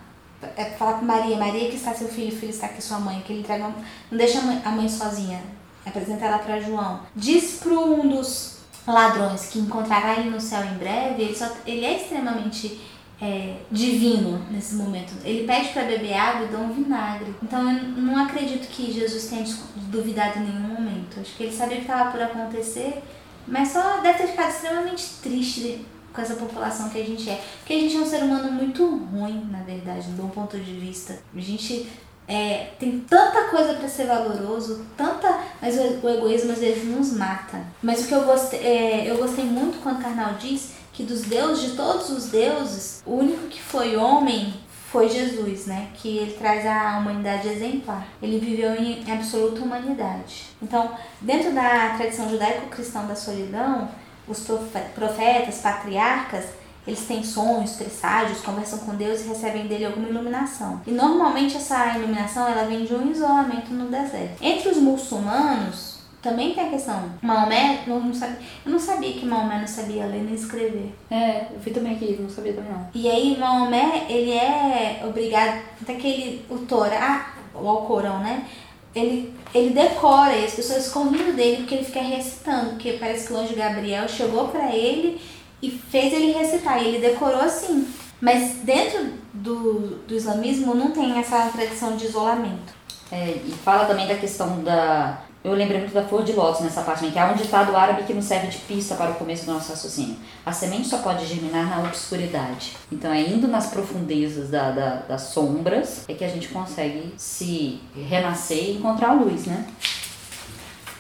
é, falar com Maria, Maria que está seu filho, filho está aqui sua mãe, que ele entrega, não deixa a mãe, a mãe sozinha, apresenta ela para João. Diz para um dos ladrões que encontrará ele no céu em breve, ele, só, ele é extremamente é, divino nesse momento. Ele pede para beber água e dá um vinagre. Então eu não acredito que Jesus tenha duvidado em nenhum momento. Acho que ele sabia que estava por acontecer Mas só deve ter ficado extremamente triste com essa população que a gente é. Porque a gente é um ser humano muito ruim, na verdade, do bom ponto de vista. A gente é, tem tanta coisa para ser valoroso, tanta, mas o, egoísmo às vezes nos mata. Mas o que eu gostei, é, eu gostei muito quando o Karnal diz que dos deuses, de todos os deuses, o único que foi homem foi Jesus, né? Que ele traz a humanidade exemplar. Ele viveu em absoluta humanidade. Então, dentro da tradição judaico-cristã da solidão, os profetas, patriarcas, eles têm sonhos, presságios, conversam com Deus e recebem dele alguma iluminação. E normalmente essa iluminação ela vem de um isolamento no deserto. Entre os muçulmanos, também tem a questão. Maomé, não, não sabia, eu não sabia que Maomé não sabia ler nem escrever. É, eu vi também aqui, não sabia também não. E aí Maomé, ele é obrigado, até que ele, o Torá, o Alcorão, né? Ele, ele decora e as pessoas ficam rindo dele porque ele fica recitando, porque parece que o anjo Gabriel chegou para ele e fez ele recitar, e ele decorou assim. Mas dentro do, do islamismo não tem essa tradição de isolamento. É, e fala também da questão da. Eu lembrei muito da flor de lótus nessa parte, que há um ditado árabe que nos serve de pista para o começo do nosso raciocínio. A semente só pode germinar na obscuridade. Então é indo nas profundezas da, da, das sombras é que a gente consegue se renascer e encontrar a luz, né?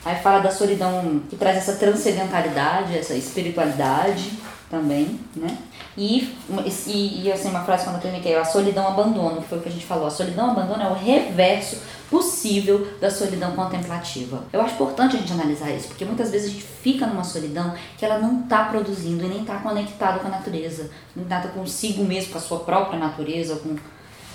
Aí fala da solidão que traz essa transcendentalidade, essa espiritualidade também, né? E, e, e assim, uma frase quando eu terminei, a solidão abandono, que foi o que a gente falou. A solidão abandono é o reverso possível da solidão contemplativa. Eu acho importante a gente analisar isso, porque muitas vezes a gente fica numa solidão que ela não está produzindo e nem está conectado com a natureza, não está consigo mesmo, com a sua própria natureza, com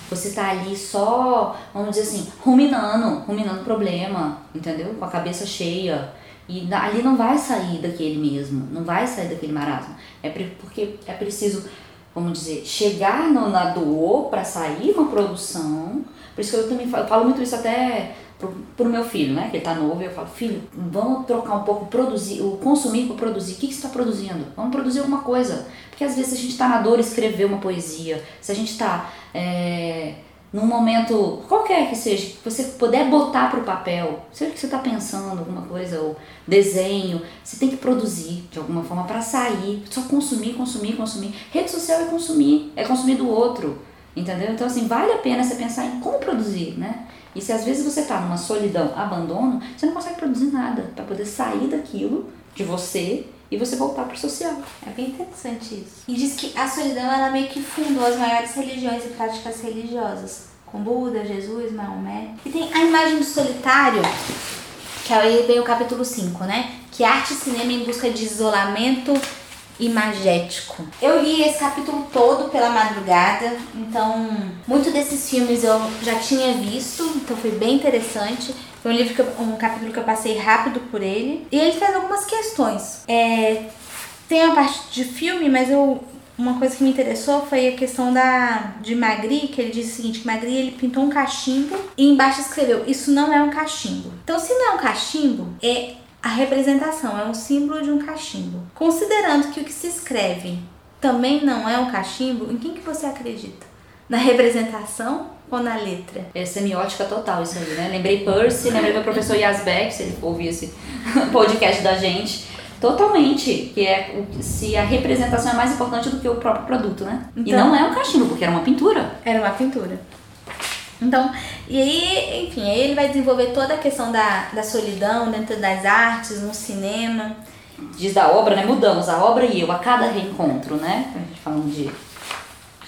você tá ali só, vamos dizer assim, ruminando, ruminando problema, entendeu? Com a cabeça cheia. E ali não vai sair daquele mesmo, não vai sair daquele marasmo. É porque é preciso, vamos dizer, chegar no, na dor para sair uma produção. Por isso que eu também falo, eu falo muito isso até pro, pro meu filho, né? Que ele tá novo, eu falo, filho, vamos trocar um pouco produzir, o consumir para produzir. O que, que você está produzindo? Vamos produzir alguma coisa. Porque às vezes a gente está na dor escrever uma poesia, se a gente está é, num momento qualquer que seja, que você puder botar para o papel, seja que você está pensando alguma coisa, ou desenho, você tem que produzir de alguma forma para sair, só consumir, consumir, consumir. Rede social é consumir, é consumir do outro, entendeu? Então assim, vale a pena você pensar em como produzir, né? E se às vezes você está numa solidão, abandono, você não consegue produzir nada para poder sair daquilo de você e você voltar pro social. É bem interessante isso. E diz que a solidão ela meio que fundou as maiores religiões e práticas religiosas, com Buda, Jesus, Maomé. E tem a imagem do solitário, que aí vem o capítulo 5, né? Que arte e cinema em busca de isolamento imagético. Eu li esse capítulo todo pela madrugada, então muito desses filmes eu já tinha visto, então foi bem interessante. Foi um livro que eu, um capítulo que eu passei rápido por ele. E ele traz algumas questões. É, tem a parte de filme, mas eu uma coisa que me interessou foi a questão da de Magri, que ele disse o seguinte, Magri ele pintou um cachimbo e embaixo escreveu: "Isso não é um cachimbo". Então, se não é um cachimbo, é a representação, é um símbolo de um cachimbo. Considerando que o que se escreve também não é um cachimbo, em quem que você acredita? Na representação ou na letra? É semiótica total isso aí, né? Lembrei Percy, lembrei do professor Yasbeck, se ele ouvir esse podcast da gente. Totalmente, que é se a representação é mais importante do que o próprio produto, né? Então, e não é um cachimbo, porque era uma pintura. Era uma pintura. Então, e aí, enfim, aí ele vai desenvolver toda a questão da, da solidão dentro das artes, no cinema. Diz da obra, né? Mudamos a obra e eu a cada reencontro, né? A gente falando de,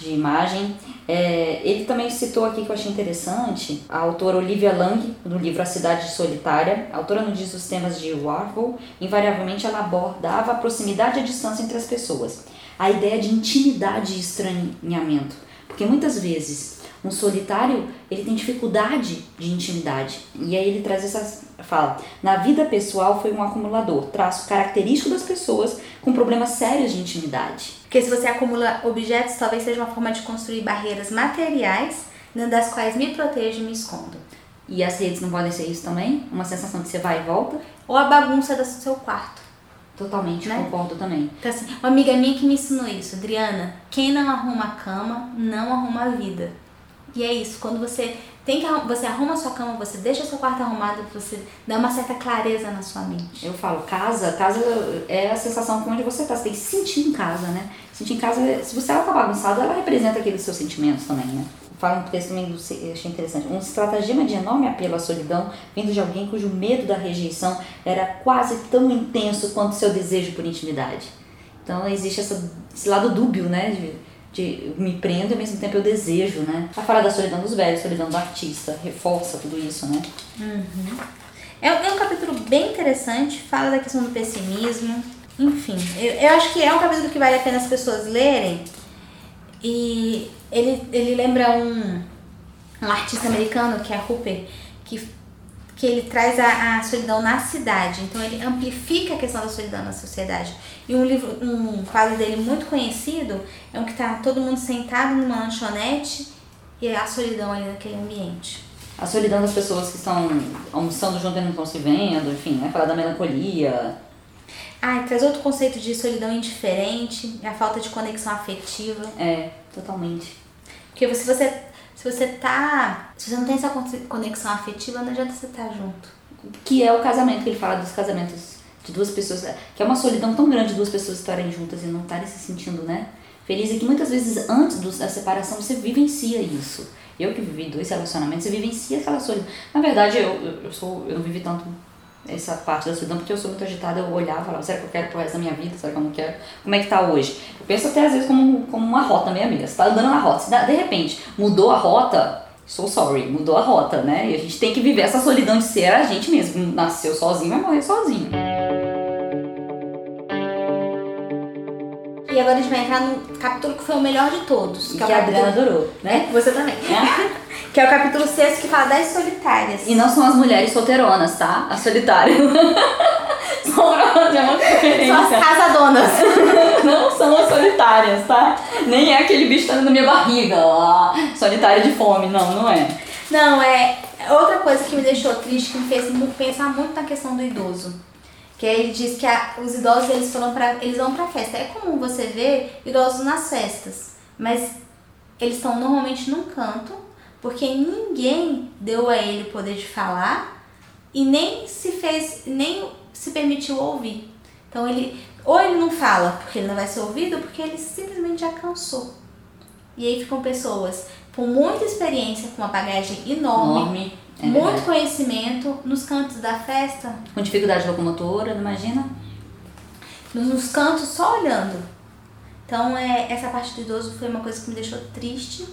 de imagem. É, ele também citou aqui que eu achei interessante a autora Olivia Lang, no livro A Cidade Solitária. A autora não diz os temas de Warhol, invariavelmente ela abordava a proximidade e a distância entre as pessoas. A ideia de intimidade e estranhamento. Porque muitas vezes um solitário, ele tem dificuldade de intimidade. E aí ele traz essa fala: "Na vida pessoal foi um acumulador, traço característico das pessoas com problemas sérios de intimidade". Porque se você acumula objetos, talvez seja uma forma de construir barreiras materiais, dentro das quais me protejo e me escondo. E as redes não podem ser isso também? Uma sensação de você vai e volta? Ou a bagunça do seu quarto. Totalmente, né? concordo também. Então, assim, uma amiga minha que me ensinou isso, Adriana, quem não arruma a cama, não arruma a vida. E é isso, quando você tem que você arruma a sua cama, você deixa seu quarto arrumado, você dá uma certa clareza na sua mente. Eu falo, casa, casa é a sensação com onde você tá. Você tem que se sentir em casa, né? Sentir em casa, se você ela tá bagunçada, ela representa aqueles seus sentimentos também, né? Fala um texto também, achei interessante. Um estratagema de enorme apelo à solidão, vindo de alguém cujo medo da rejeição era quase tão intenso quanto seu desejo por intimidade. Então existe essa, esse lado dúbio, né? De, de me prendo e ao mesmo tempo eu desejo, né? A fala da solidão dos velhos, solidão do artista, reforça tudo isso, né? É, é um capítulo bem interessante, fala da questão do pessimismo, enfim. Eu, eu acho que é um capítulo que vale a pena as pessoas lerem. E ele, ele lembra um, um artista americano, que é Hooper, que, que ele traz a, a solidão na cidade. Então ele amplifica a questão da solidão na sociedade. E um livro, um quadro dele muito conhecido é um que tá todo mundo sentado numa lanchonete e a solidão ali naquele ambiente. A solidão das pessoas que estão almoçando junto e não estão se vendo, enfim, né? Falar da melancolia. Ah, e traz outro conceito de solidão indiferente, a falta de conexão afetiva. É, totalmente. Porque se você, se você tá. Se você não tem essa con- conexão afetiva, não adianta você estar junto. Que é o casamento, que ele fala dos casamentos de duas pessoas. Que é uma solidão tão grande duas pessoas estarem juntas e não estarem se sentindo, né? Feliz. E que muitas vezes antes da separação você vivencia isso. Eu que vivi dois relacionamentos, você vivencia aquela solidão. Na verdade, eu, eu sou, eu não vivi tanto essa parte da solidão porque eu sou muito agitada. Eu olhava e falava, será que eu quero pro resto da minha vida? Será que eu não quero? Como é que tá hoje? Eu penso até às vezes como, como uma rota meia meia. Você tá andando na rota. Se dá- de repente mudou a rota, so sorry, mudou a rota, né? E a gente tem que viver essa solidão de ser a gente mesmo. Nasceu sozinho, vai morrer sozinho. E agora a gente vai entrar no capítulo que foi o melhor de todos. Que, é o a Adriana capítulo... adorou, né? É, você também. que é o capítulo 6 que fala das solitárias. E não são as mulheres solteironas, tá? As solitárias. Só pra fazer uma São as casadonas. Não são as solitárias, tá? Nem é aquele bicho que tá da minha barriga, ó, solitária de fome. Não, não é. Não, é outra coisa que me deixou triste, que me fez pensar muito na questão do idoso. Que ele diz que a- os idosos eles foram para eles vão pra festa. É comum você ver idosos nas festas, mas eles estão normalmente num canto, porque ninguém deu a ele o poder de falar e nem se fez, nem se permitiu ouvir. Então ele ou ele não fala porque ele não vai ser ouvido, ou porque ele simplesmente já cansou. E aí ficam pessoas com muita experiência, com uma bagagem enorme, Enorme. É muito conhecimento nos cantos da festa, Com dificuldade locomotora, não imagina? nos cantos só olhando. Então é, essa parte do idoso foi uma coisa que me deixou triste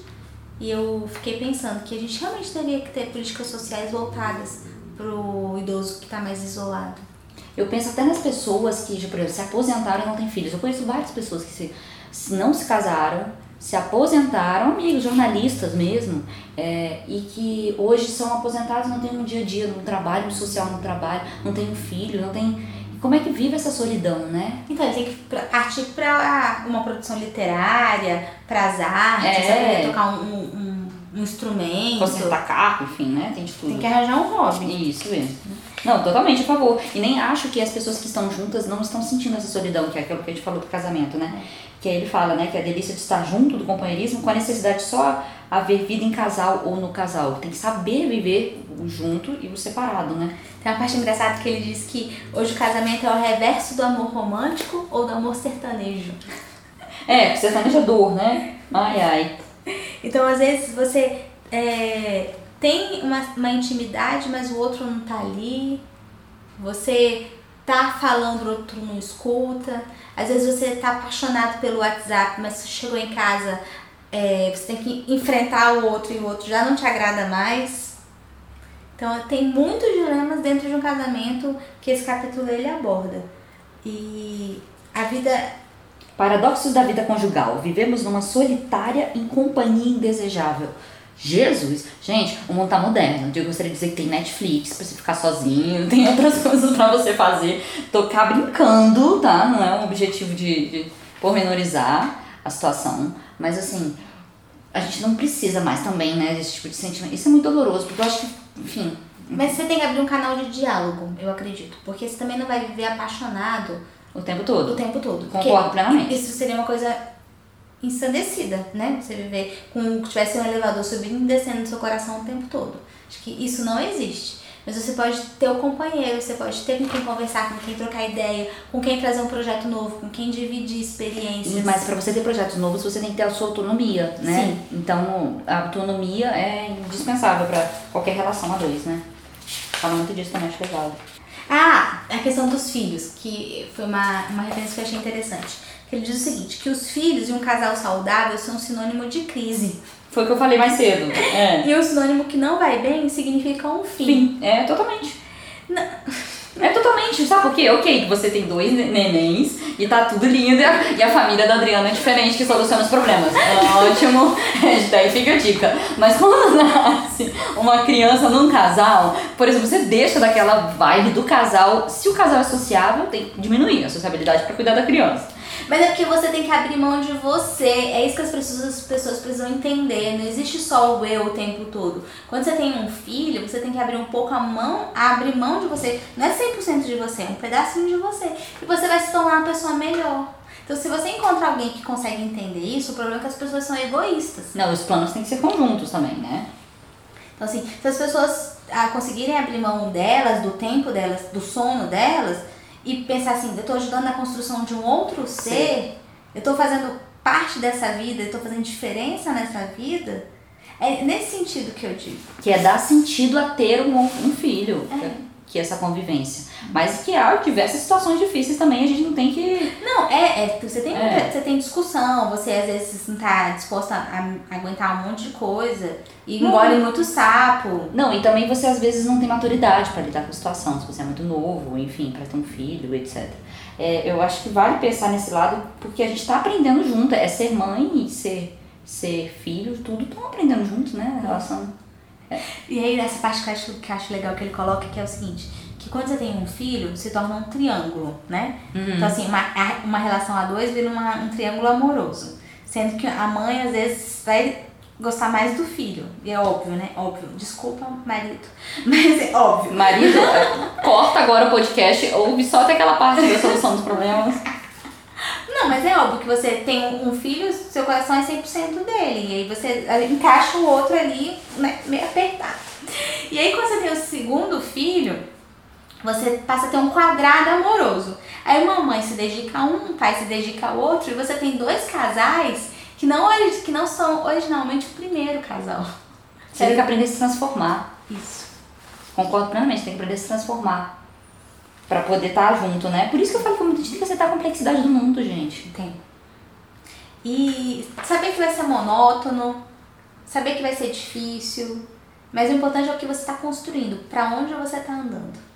e eu fiquei pensando que a gente realmente teria que ter políticas sociais voltadas pro idoso que está mais isolado. Eu penso até nas pessoas que, por exemplo, se aposentaram e não têm filhos. Eu conheço várias pessoas que se, se não se casaram, se aposentaram, amigos, jornalistas mesmo, é, e que hoje são aposentados, não têm um dia a dia no trabalho, no social no trabalho, não tem um filho, não tem. Como é que vive essa solidão, né? Então ele tem que partir para uma produção literária, para as artes, É. tocar um, um, um instrumento. Consertar carro, enfim, né? Tem de tudo. Tem que arranjar um hobby. Isso mesmo. Não, totalmente a favor. E nem acho que as pessoas que estão juntas não estão sentindo essa solidão, que é aquilo que a gente falou do casamento, né? Que aí ele fala, né, que a delícia de estar junto do companheirismo com a necessidade de só haver vida em casal ou no casal. Tem que saber viver o junto e o separado, né? Tem uma parte engraçada que ele diz que hoje o casamento é o reverso do amor romântico ou do amor sertanejo. É, sertanejo é dor, né? Ai, ai. Então, às vezes, você é, tem uma, uma intimidade, mas o outro não tá ali. Você tá falando, o outro não escuta. Às vezes você tá apaixonado pelo WhatsApp, mas você chegou em casa, é, você tem que enfrentar o outro e o outro já não te agrada mais. Então, tem muitos dilemas dentro de um casamento que esse capítulo ele aborda. E a vida Paradoxos da vida conjugal. Vivemos numa solitária incompanhia indesejável. Jesus, gente, o mundo tá moderno. Eu gostaria de dizer que tem Netflix pra você ficar sozinho, tem outras coisas pra você fazer. Tocar brincando, tá? Não é um objetivo de, de pormenorizar a situação. Mas assim, a gente não precisa mais também, né, desse tipo de sentimento. Isso é muito doloroso, porque eu acho que, enfim, Mas você tem que abrir um canal de diálogo, eu acredito. Porque você também não vai viver apaixonado o tempo o todo. tempo todo. Concordo plenamente. Isso seria uma coisa ensandecida, né? Você viver com que tivesse um elevador subindo e descendo no seu coração o tempo todo. Acho que isso não existe. Mas você pode ter o companheiro, você pode ter com quem conversar, com quem trocar ideia, com quem trazer um projeto novo, com quem dividir experiências. Mas para você ter projetos novos, você tem que ter a sua autonomia, né? Sim. Então, a autonomia é indispensável para qualquer relação a dois, né? Fala muito disso também, acho legal. Ah, a questão dos filhos, que foi uma, uma referência que eu achei interessante. Ele diz o seguinte, que os filhos e um casal saudável são sinônimo de crise. Foi o que eu falei mais cedo. É. E o sinônimo que não vai bem significa um fim. Fim. É, totalmente. Não. É totalmente, sabe por quê? Ok, que você tem dois ne- nenéns e tá tudo lindo e a, e a família da Adriana é diferente que soluciona os problemas. Ótimo, daí fica a dica. Mas quando nasce uma criança num casal, por exemplo, você deixa daquela vibe do casal, se o casal é sociável, tem que diminuir a sociabilidade pra cuidar da criança. Mas é porque você tem que abrir mão de você. É isso que as pessoas, as pessoas precisam entender. Não existe só o eu o tempo todo. Quando você tem um filho, você tem que abrir um pouco a mão, abrir mão de você. Não é 100% de você, é um pedacinho de você. E você vai se tornar uma pessoa melhor. Então, se você encontra alguém que consegue entender isso, o problema é que as pessoas são egoístas. Não, os planos têm que ser conjuntos também, né? Então, assim, se as pessoas ah, conseguirem abrir mão delas, do tempo delas, do sono delas, e pensar assim, eu tô ajudando na construção de um outro ser, eu tô fazendo parte dessa vida, eu tô fazendo diferença nessa vida, é nesse sentido que eu digo. Que é dar sentido a ter um, um filho. É. Que essa convivência. Mas que há diversas situações difíceis também, a gente não tem que. Não, é, é você tem, É. você tem discussão, você às vezes não tá disposta a, aguentar um monte de coisa, e Não. engole muito sapo. Não, e também você às vezes não tem maturidade para lidar com a situação, se você é muito novo, enfim, para ter um filho, etc. É, eu acho que vale pensar nesse lado, porque a gente tá aprendendo junto. É ser mãe e ser, ser filho, tudo estão aprendendo junto, né? A relação. E aí, nessa parte que eu, acho, que eu acho legal que ele coloca, que é o seguinte, que quando você tem um filho, se torna um triângulo, né? Então, assim, uma, uma relação a dois vira uma, um triângulo amoroso. Sendo que a mãe, às vezes, vai gostar mais do filho. E é óbvio, né? Óbvio. Desculpa, marido. Mas é óbvio. Marido, corta agora o podcast, ouve só até aquela parte da solução dos problemas. Não, mas é óbvio que você tem um, filho, seu coração é 100% dele. E aí você encaixa o outro ali, né, meio apertado. E aí quando você tem o segundo filho, você passa a ter um quadrado amoroso. Aí uma mãe se dedica a um, um pai se dedica ao outro, e você tem dois casais que não, que não são originalmente o primeiro casal. Você tem que aprender a se transformar. Isso. Concordo plenamente, tem que aprender a se transformar. Pra poder estar junto, né? Por isso que eu falo que é muito difícil aceitar a complexidade do mundo, gente. Tem. E saber que vai ser monótono, saber que vai ser difícil, mas o importante é o que você está construindo, pra onde você está andando.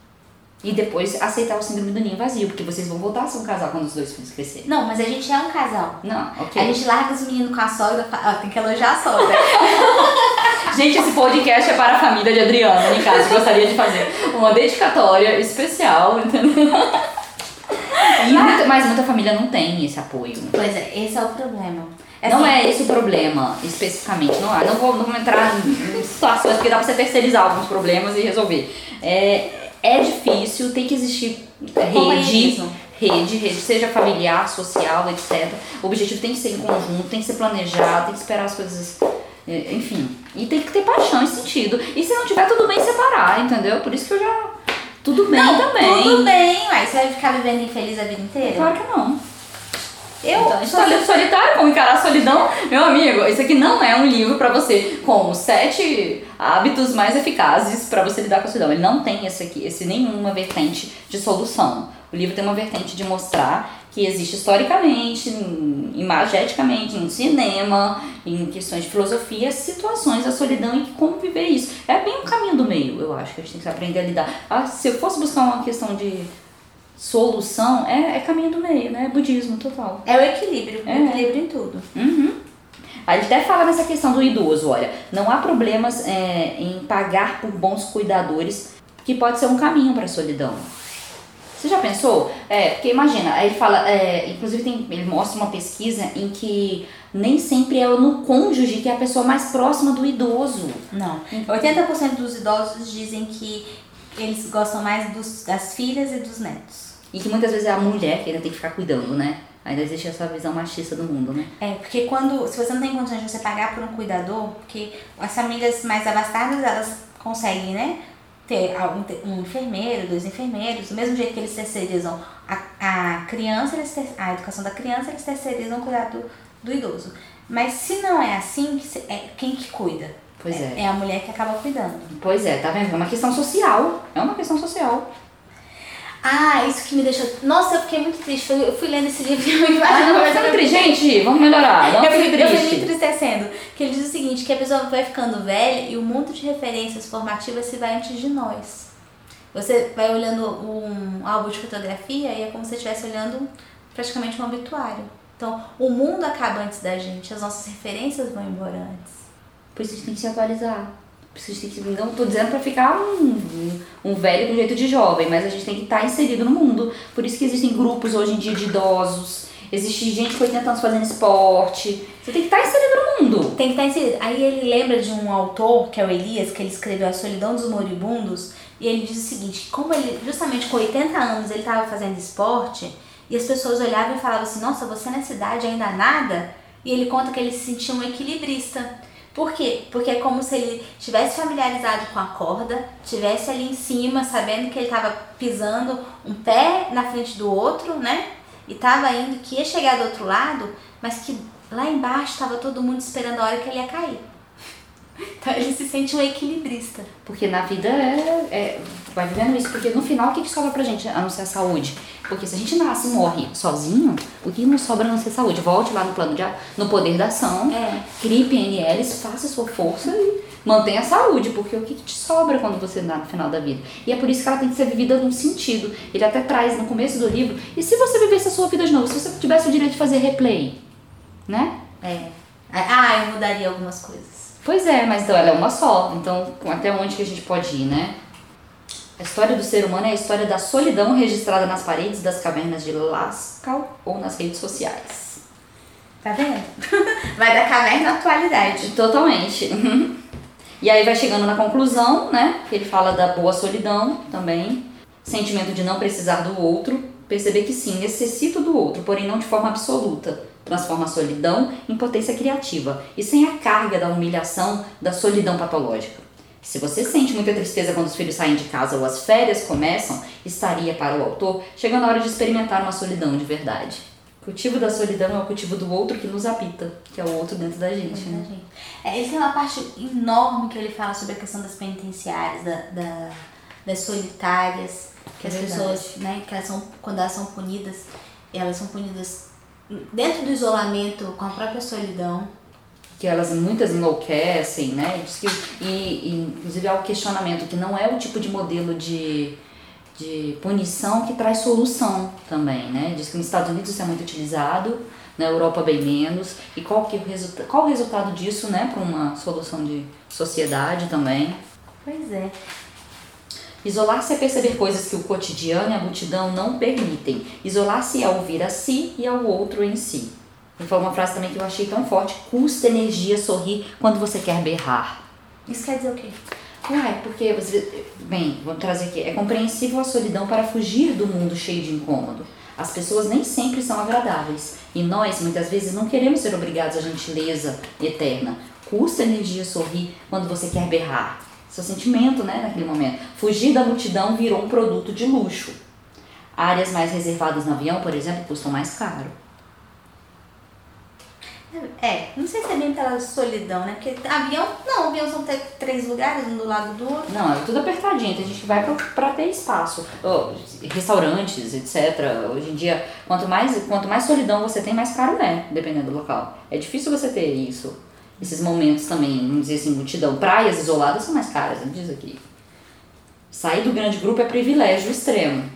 E depois aceitar o síndrome do ninho vazio, porque vocês vão voltar a ser um casal quando os dois filhos crescerem. Não, mas a gente é um casal. Não, ok. A gente larga os meninos com a sogra, ah, tem que elogiar a sogra. Gente, esse podcast é para a família de Adriana, em casa. Gostaria de fazer uma dedicatória especial, entendeu? E muita- mas muita família não tem esse apoio. pois é, esse é o problema. não assim, é esse o problema, especificamente. Não, é. não, vou, não vou entrar em em situações porque dá pra você terceirizar alguns problemas e resolver. É, é difícil, tem que existir rede, Companheirismo. rede, rede, seja familiar, social, etc. O objetivo tem que ser em conjunto, tem que ser planejado, tem que esperar as coisas. é, Enfim. E tem que ter paixão e sentido. E se não tiver, tudo bem separar, entendeu? Por isso que eu já. Tudo bem Não, também. tudo bem, mas você vai ficar vivendo infeliz a vida inteira? Claro que não. Eu Então, sou lendo solitário, como encarar a solidão. Meu amigo, isso aqui não é um livro pra você com sete hábitos mais eficazes pra você lidar com a solidão. Ele não tem esse aqui, esse nenhuma vertente de solução. O livro tem uma vertente de mostrar que existe historicamente, imageticamente, no cinema, em questões de filosofia, situações da solidão e como viver isso. É bem um caminho do meio, eu acho, que a gente tem que aprender a lidar. Ah, se eu fosse buscar uma questão de solução, é, é caminho do meio, né? É budismo total. É o equilíbrio, É. o equilíbrio em tudo. Uhum. Aí ele até fala nessa questão do idoso, olha, não há problemas é, em pagar por bons cuidadores, que pode ser um caminho para a solidão. Você já pensou? É, porque imagina, aí ele fala, é, inclusive tem, ele mostra uma pesquisa em que nem sempre é no cônjuge que é a pessoa mais próxima do idoso. Não. 80% dos idosos dizem que eles gostam mais dos, das filhas e dos netos. E que muitas vezes é a mulher que ainda tem que ficar cuidando, né? Ainda existe essa visão machista do mundo, né? É, porque quando, se você não tem condições de você pagar por um cuidador, porque as famílias mais abastadas, elas conseguem, né? Ter um enfermeiro, dois enfermeiros, do mesmo jeito que eles terceirizam a, a criança, eles ter, a educação da criança, eles terceirizam o cuidado do, do idoso. Mas se não é assim, é quem que cuida? Pois é. É a mulher que acaba cuidando. Pois é, tá vendo? É uma questão social. É uma questão social. Ah, isso que me deixou. Nossa, eu fiquei muito triste. Eu fui lendo esse livro e eu Ah, imaginando não, triste, gente, vamos melhorar. Não eu fui, fique eu fui me triste. entristecendo. Que ele diz o seguinte, que a pessoa vai ficando velha e o mundo de referências formativas se vai antes de nós. Você vai olhando um álbum de fotografia e é como se você estivesse olhando praticamente um obituário. Então, o mundo acaba antes da gente, as nossas referências vão embora antes. Por isso a gente tem que se atualizar. Que. Não tô dizendo pra ficar um, um velho com jeito de jovem, mas a gente tem que estar inserido no mundo. Por isso que existem grupos hoje em dia de idosos. Existe gente com 80 anos fazendo esporte. Você tem que estar inserido no mundo. Tem que estar inserido. Aí ele lembra de um autor, que é o Elias, que ele escreveu A Solidão dos Moribundos, e ele diz o seguinte, como ele, justamente com 80 anos, ele estava fazendo esporte, e as pessoas olhavam e falavam assim, nossa, você nessa idade ainda nada? E ele conta que ele se sentia um equilibrista. Por quê? Porque é como se ele tivesse familiarizado com a corda, tivesse ali em cima, sabendo que ele estava pisando um pé na frente do outro, né? E tava indo, que ia chegar do outro lado, mas que lá embaixo estava todo mundo esperando a hora que ele ia cair. Então ele se sente um equilibrista. Porque na vida é, é- Vai vivendo isso. Porque no final, o que, que sobra pra gente a não ser a saúde? Porque se a gente nasce e morre sozinho, o que não sobra a não ser saúde? Volte lá no plano de a- no poder da ação, É. crie PNLs, faça sua força e mantenha a saúde. Porque o que, que te sobra quando você dá no final da vida? E é por isso que ela tem que ser vivida num sentido. Ele até traz no começo do livro. E se você vivesse a sua vida de novo? Se você tivesse o direito de fazer replay, né? É. Ah, eu mudaria algumas coisas. Pois é, mas então ela é uma só. Então, até onde que a gente pode ir, né? A história do ser humano é a história da solidão registrada nas paredes das cavernas de Lascaux ou nas redes sociais. Tá vendo? Vai da caverna à atualidade. Totalmente. E aí vai chegando na conclusão, né? Que ele fala da boa solidão também. Sentimento de não precisar do outro. Perceber que sim, necessito do outro, porém não de forma absoluta. Transforma a solidão em potência criativa e sem a carga da humilhação da solidão patológica. Se você sente muita tristeza quando os filhos saem de casa ou as férias começam, estaria para o autor chegando a hora de experimentar uma solidão de verdade. O cultivo da solidão é o cultivo do outro que nos habita, que é o outro dentro da gente, né? Gente. É, ele tem uma parte enorme que ele fala sobre a questão das penitenciárias, da, da- das solitárias, que É as verdade. pessoas, né, que elas são, quando elas são punidas, elas são punidas dentro do isolamento, com a própria solidão. que elas muitas enlouquecem, né? E, e, inclusive há o questionamento que não é o tipo de modelo de, de punição que traz solução também, né? Diz que nos Estados Unidos isso é muito utilizado, na Europa bem menos. E qual, que é qual o resultado disso, né? Para uma solução de sociedade também. Pois é. Isolar-se é perceber coisas que o cotidiano e a multidão não permitem. Isolar-se é ouvir a si e ao outro em si. E foi uma frase também que eu achei tão forte. Custa energia sorrir quando você quer berrar. Isso quer dizer o quê? Uai, porque você. Bem, vamos trazer aqui. É compreensível a solidão para fugir do mundo cheio de incômodo. As pessoas nem sempre são agradáveis. E nós, muitas vezes, não queremos ser obrigados à gentileza eterna. Custa energia sorrir quando você quer berrar. Seu sentimento, né, naquele momento. Fugir da multidão virou um produto de luxo. Áreas mais reservadas no avião, por exemplo, custam mais caro. É, não sei se é bem pela solidão, né? Porque avião, não, avião são ter três lugares, um do lado do outro. Não, é tudo apertadinho, tem gente que vai pra, pra ter espaço. Ó, restaurantes, etc. Hoje em dia, quanto mais, quanto mais solidão você tem, mais caro é, dependendo do local. É difícil você ter isso. Esses momentos também, vamos dizer assim, multidão. Praias isoladas são mais caras, não diz aqui. Sair do grande grupo é privilégio extremo.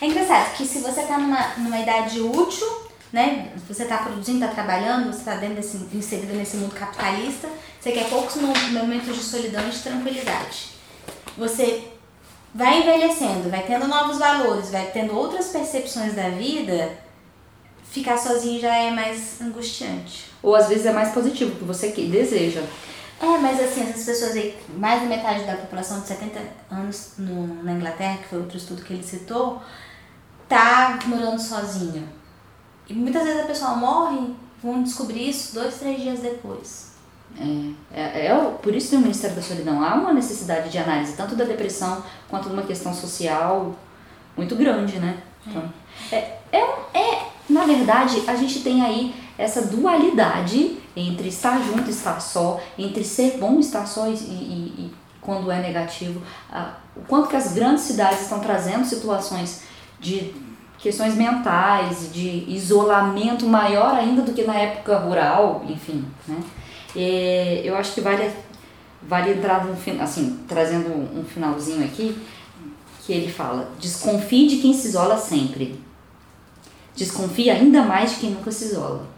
É engraçado que se você tá numa, numa idade útil, né? Você tá produzindo, tá trabalhando, você tá dentro desse, inserido nesse mundo capitalista, você quer poucos mo- momentos de solidão e de tranquilidade. Você vai envelhecendo, vai tendo novos valores, vai tendo outras percepções da vida, ficar sozinho já é mais angustiante. Ou às vezes é mais positivo, que você que- deseja. É, mas assim, essas pessoas aí, mais da metade da população de 70 anos no, na Inglaterra, que foi outro estudo que ele citou, tá morando sozinha. E muitas vezes a pessoa morre, vão descobrir isso dois, três dias depois. É, é, é por isso tem o Ministério da Solidão. Há uma necessidade de análise, tanto da depressão quanto de uma questão social muito grande, né? Então, é, é, é, na verdade, a gente tem aí essa dualidade entre estar junto e estar só, entre ser bom e estar só e, e- e quando é negativo. Ah, o quanto que as grandes cidades estão trazendo situações de questões mentais, de isolamento maior ainda do que na época rural, enfim, né? É, eu acho que vale, vale entrar no assim, trazendo um finalzinho aqui, que ele fala: desconfie de quem se isola sempre. Desconfie ainda mais de quem nunca se isola.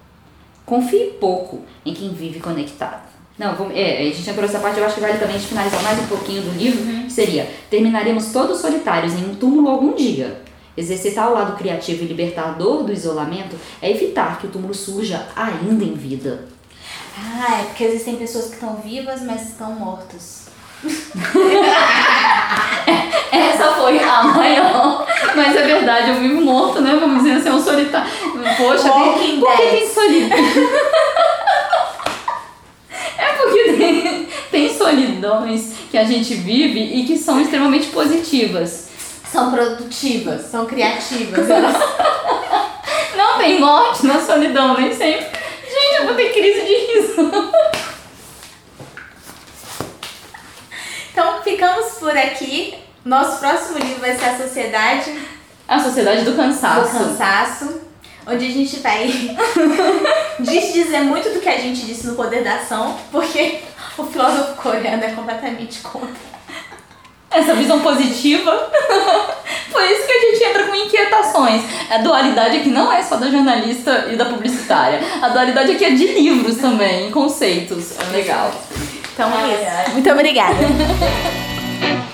Confie pouco em quem vive conectado. Não, vamos, é, a gente entrou nessa parte, eu acho que vale também a gente finalizar mais um pouquinho do livro, que seria, terminaremos todos solitários em um túmulo algum dia. Exercitar o lado criativo e libertador do isolamento é evitar que o túmulo surja ainda em vida. Ah, é porque existem pessoas que estão vivas, mas estão mortas. Essa foi a maior. Mas é verdade, eu vivo morto, né? Vamos dizer assim, é um solitário. Poxa, Walking por que tem solidão? É porque tem, tem solidões que a gente vive e que são extremamente positivas. São produtivas, são criativas. Elas Não tem morte na solidão, nem sempre. Gente, eu vou ter crise de riso. Então ficamos por aqui. Nosso próximo livro vai ser A Sociedade A sociedade do do cansaço. Onde a gente vai dizer muito do que a gente disse no Poder da Ação, porque o filósofo coreano é completamente contra. essa visão positiva. Por isso que a gente entra com inquietações. A dualidade aqui não é só da jornalista e da publicitária. A dualidade aqui é de livros também, conceitos. É legal. Então é isso. Muito obrigada.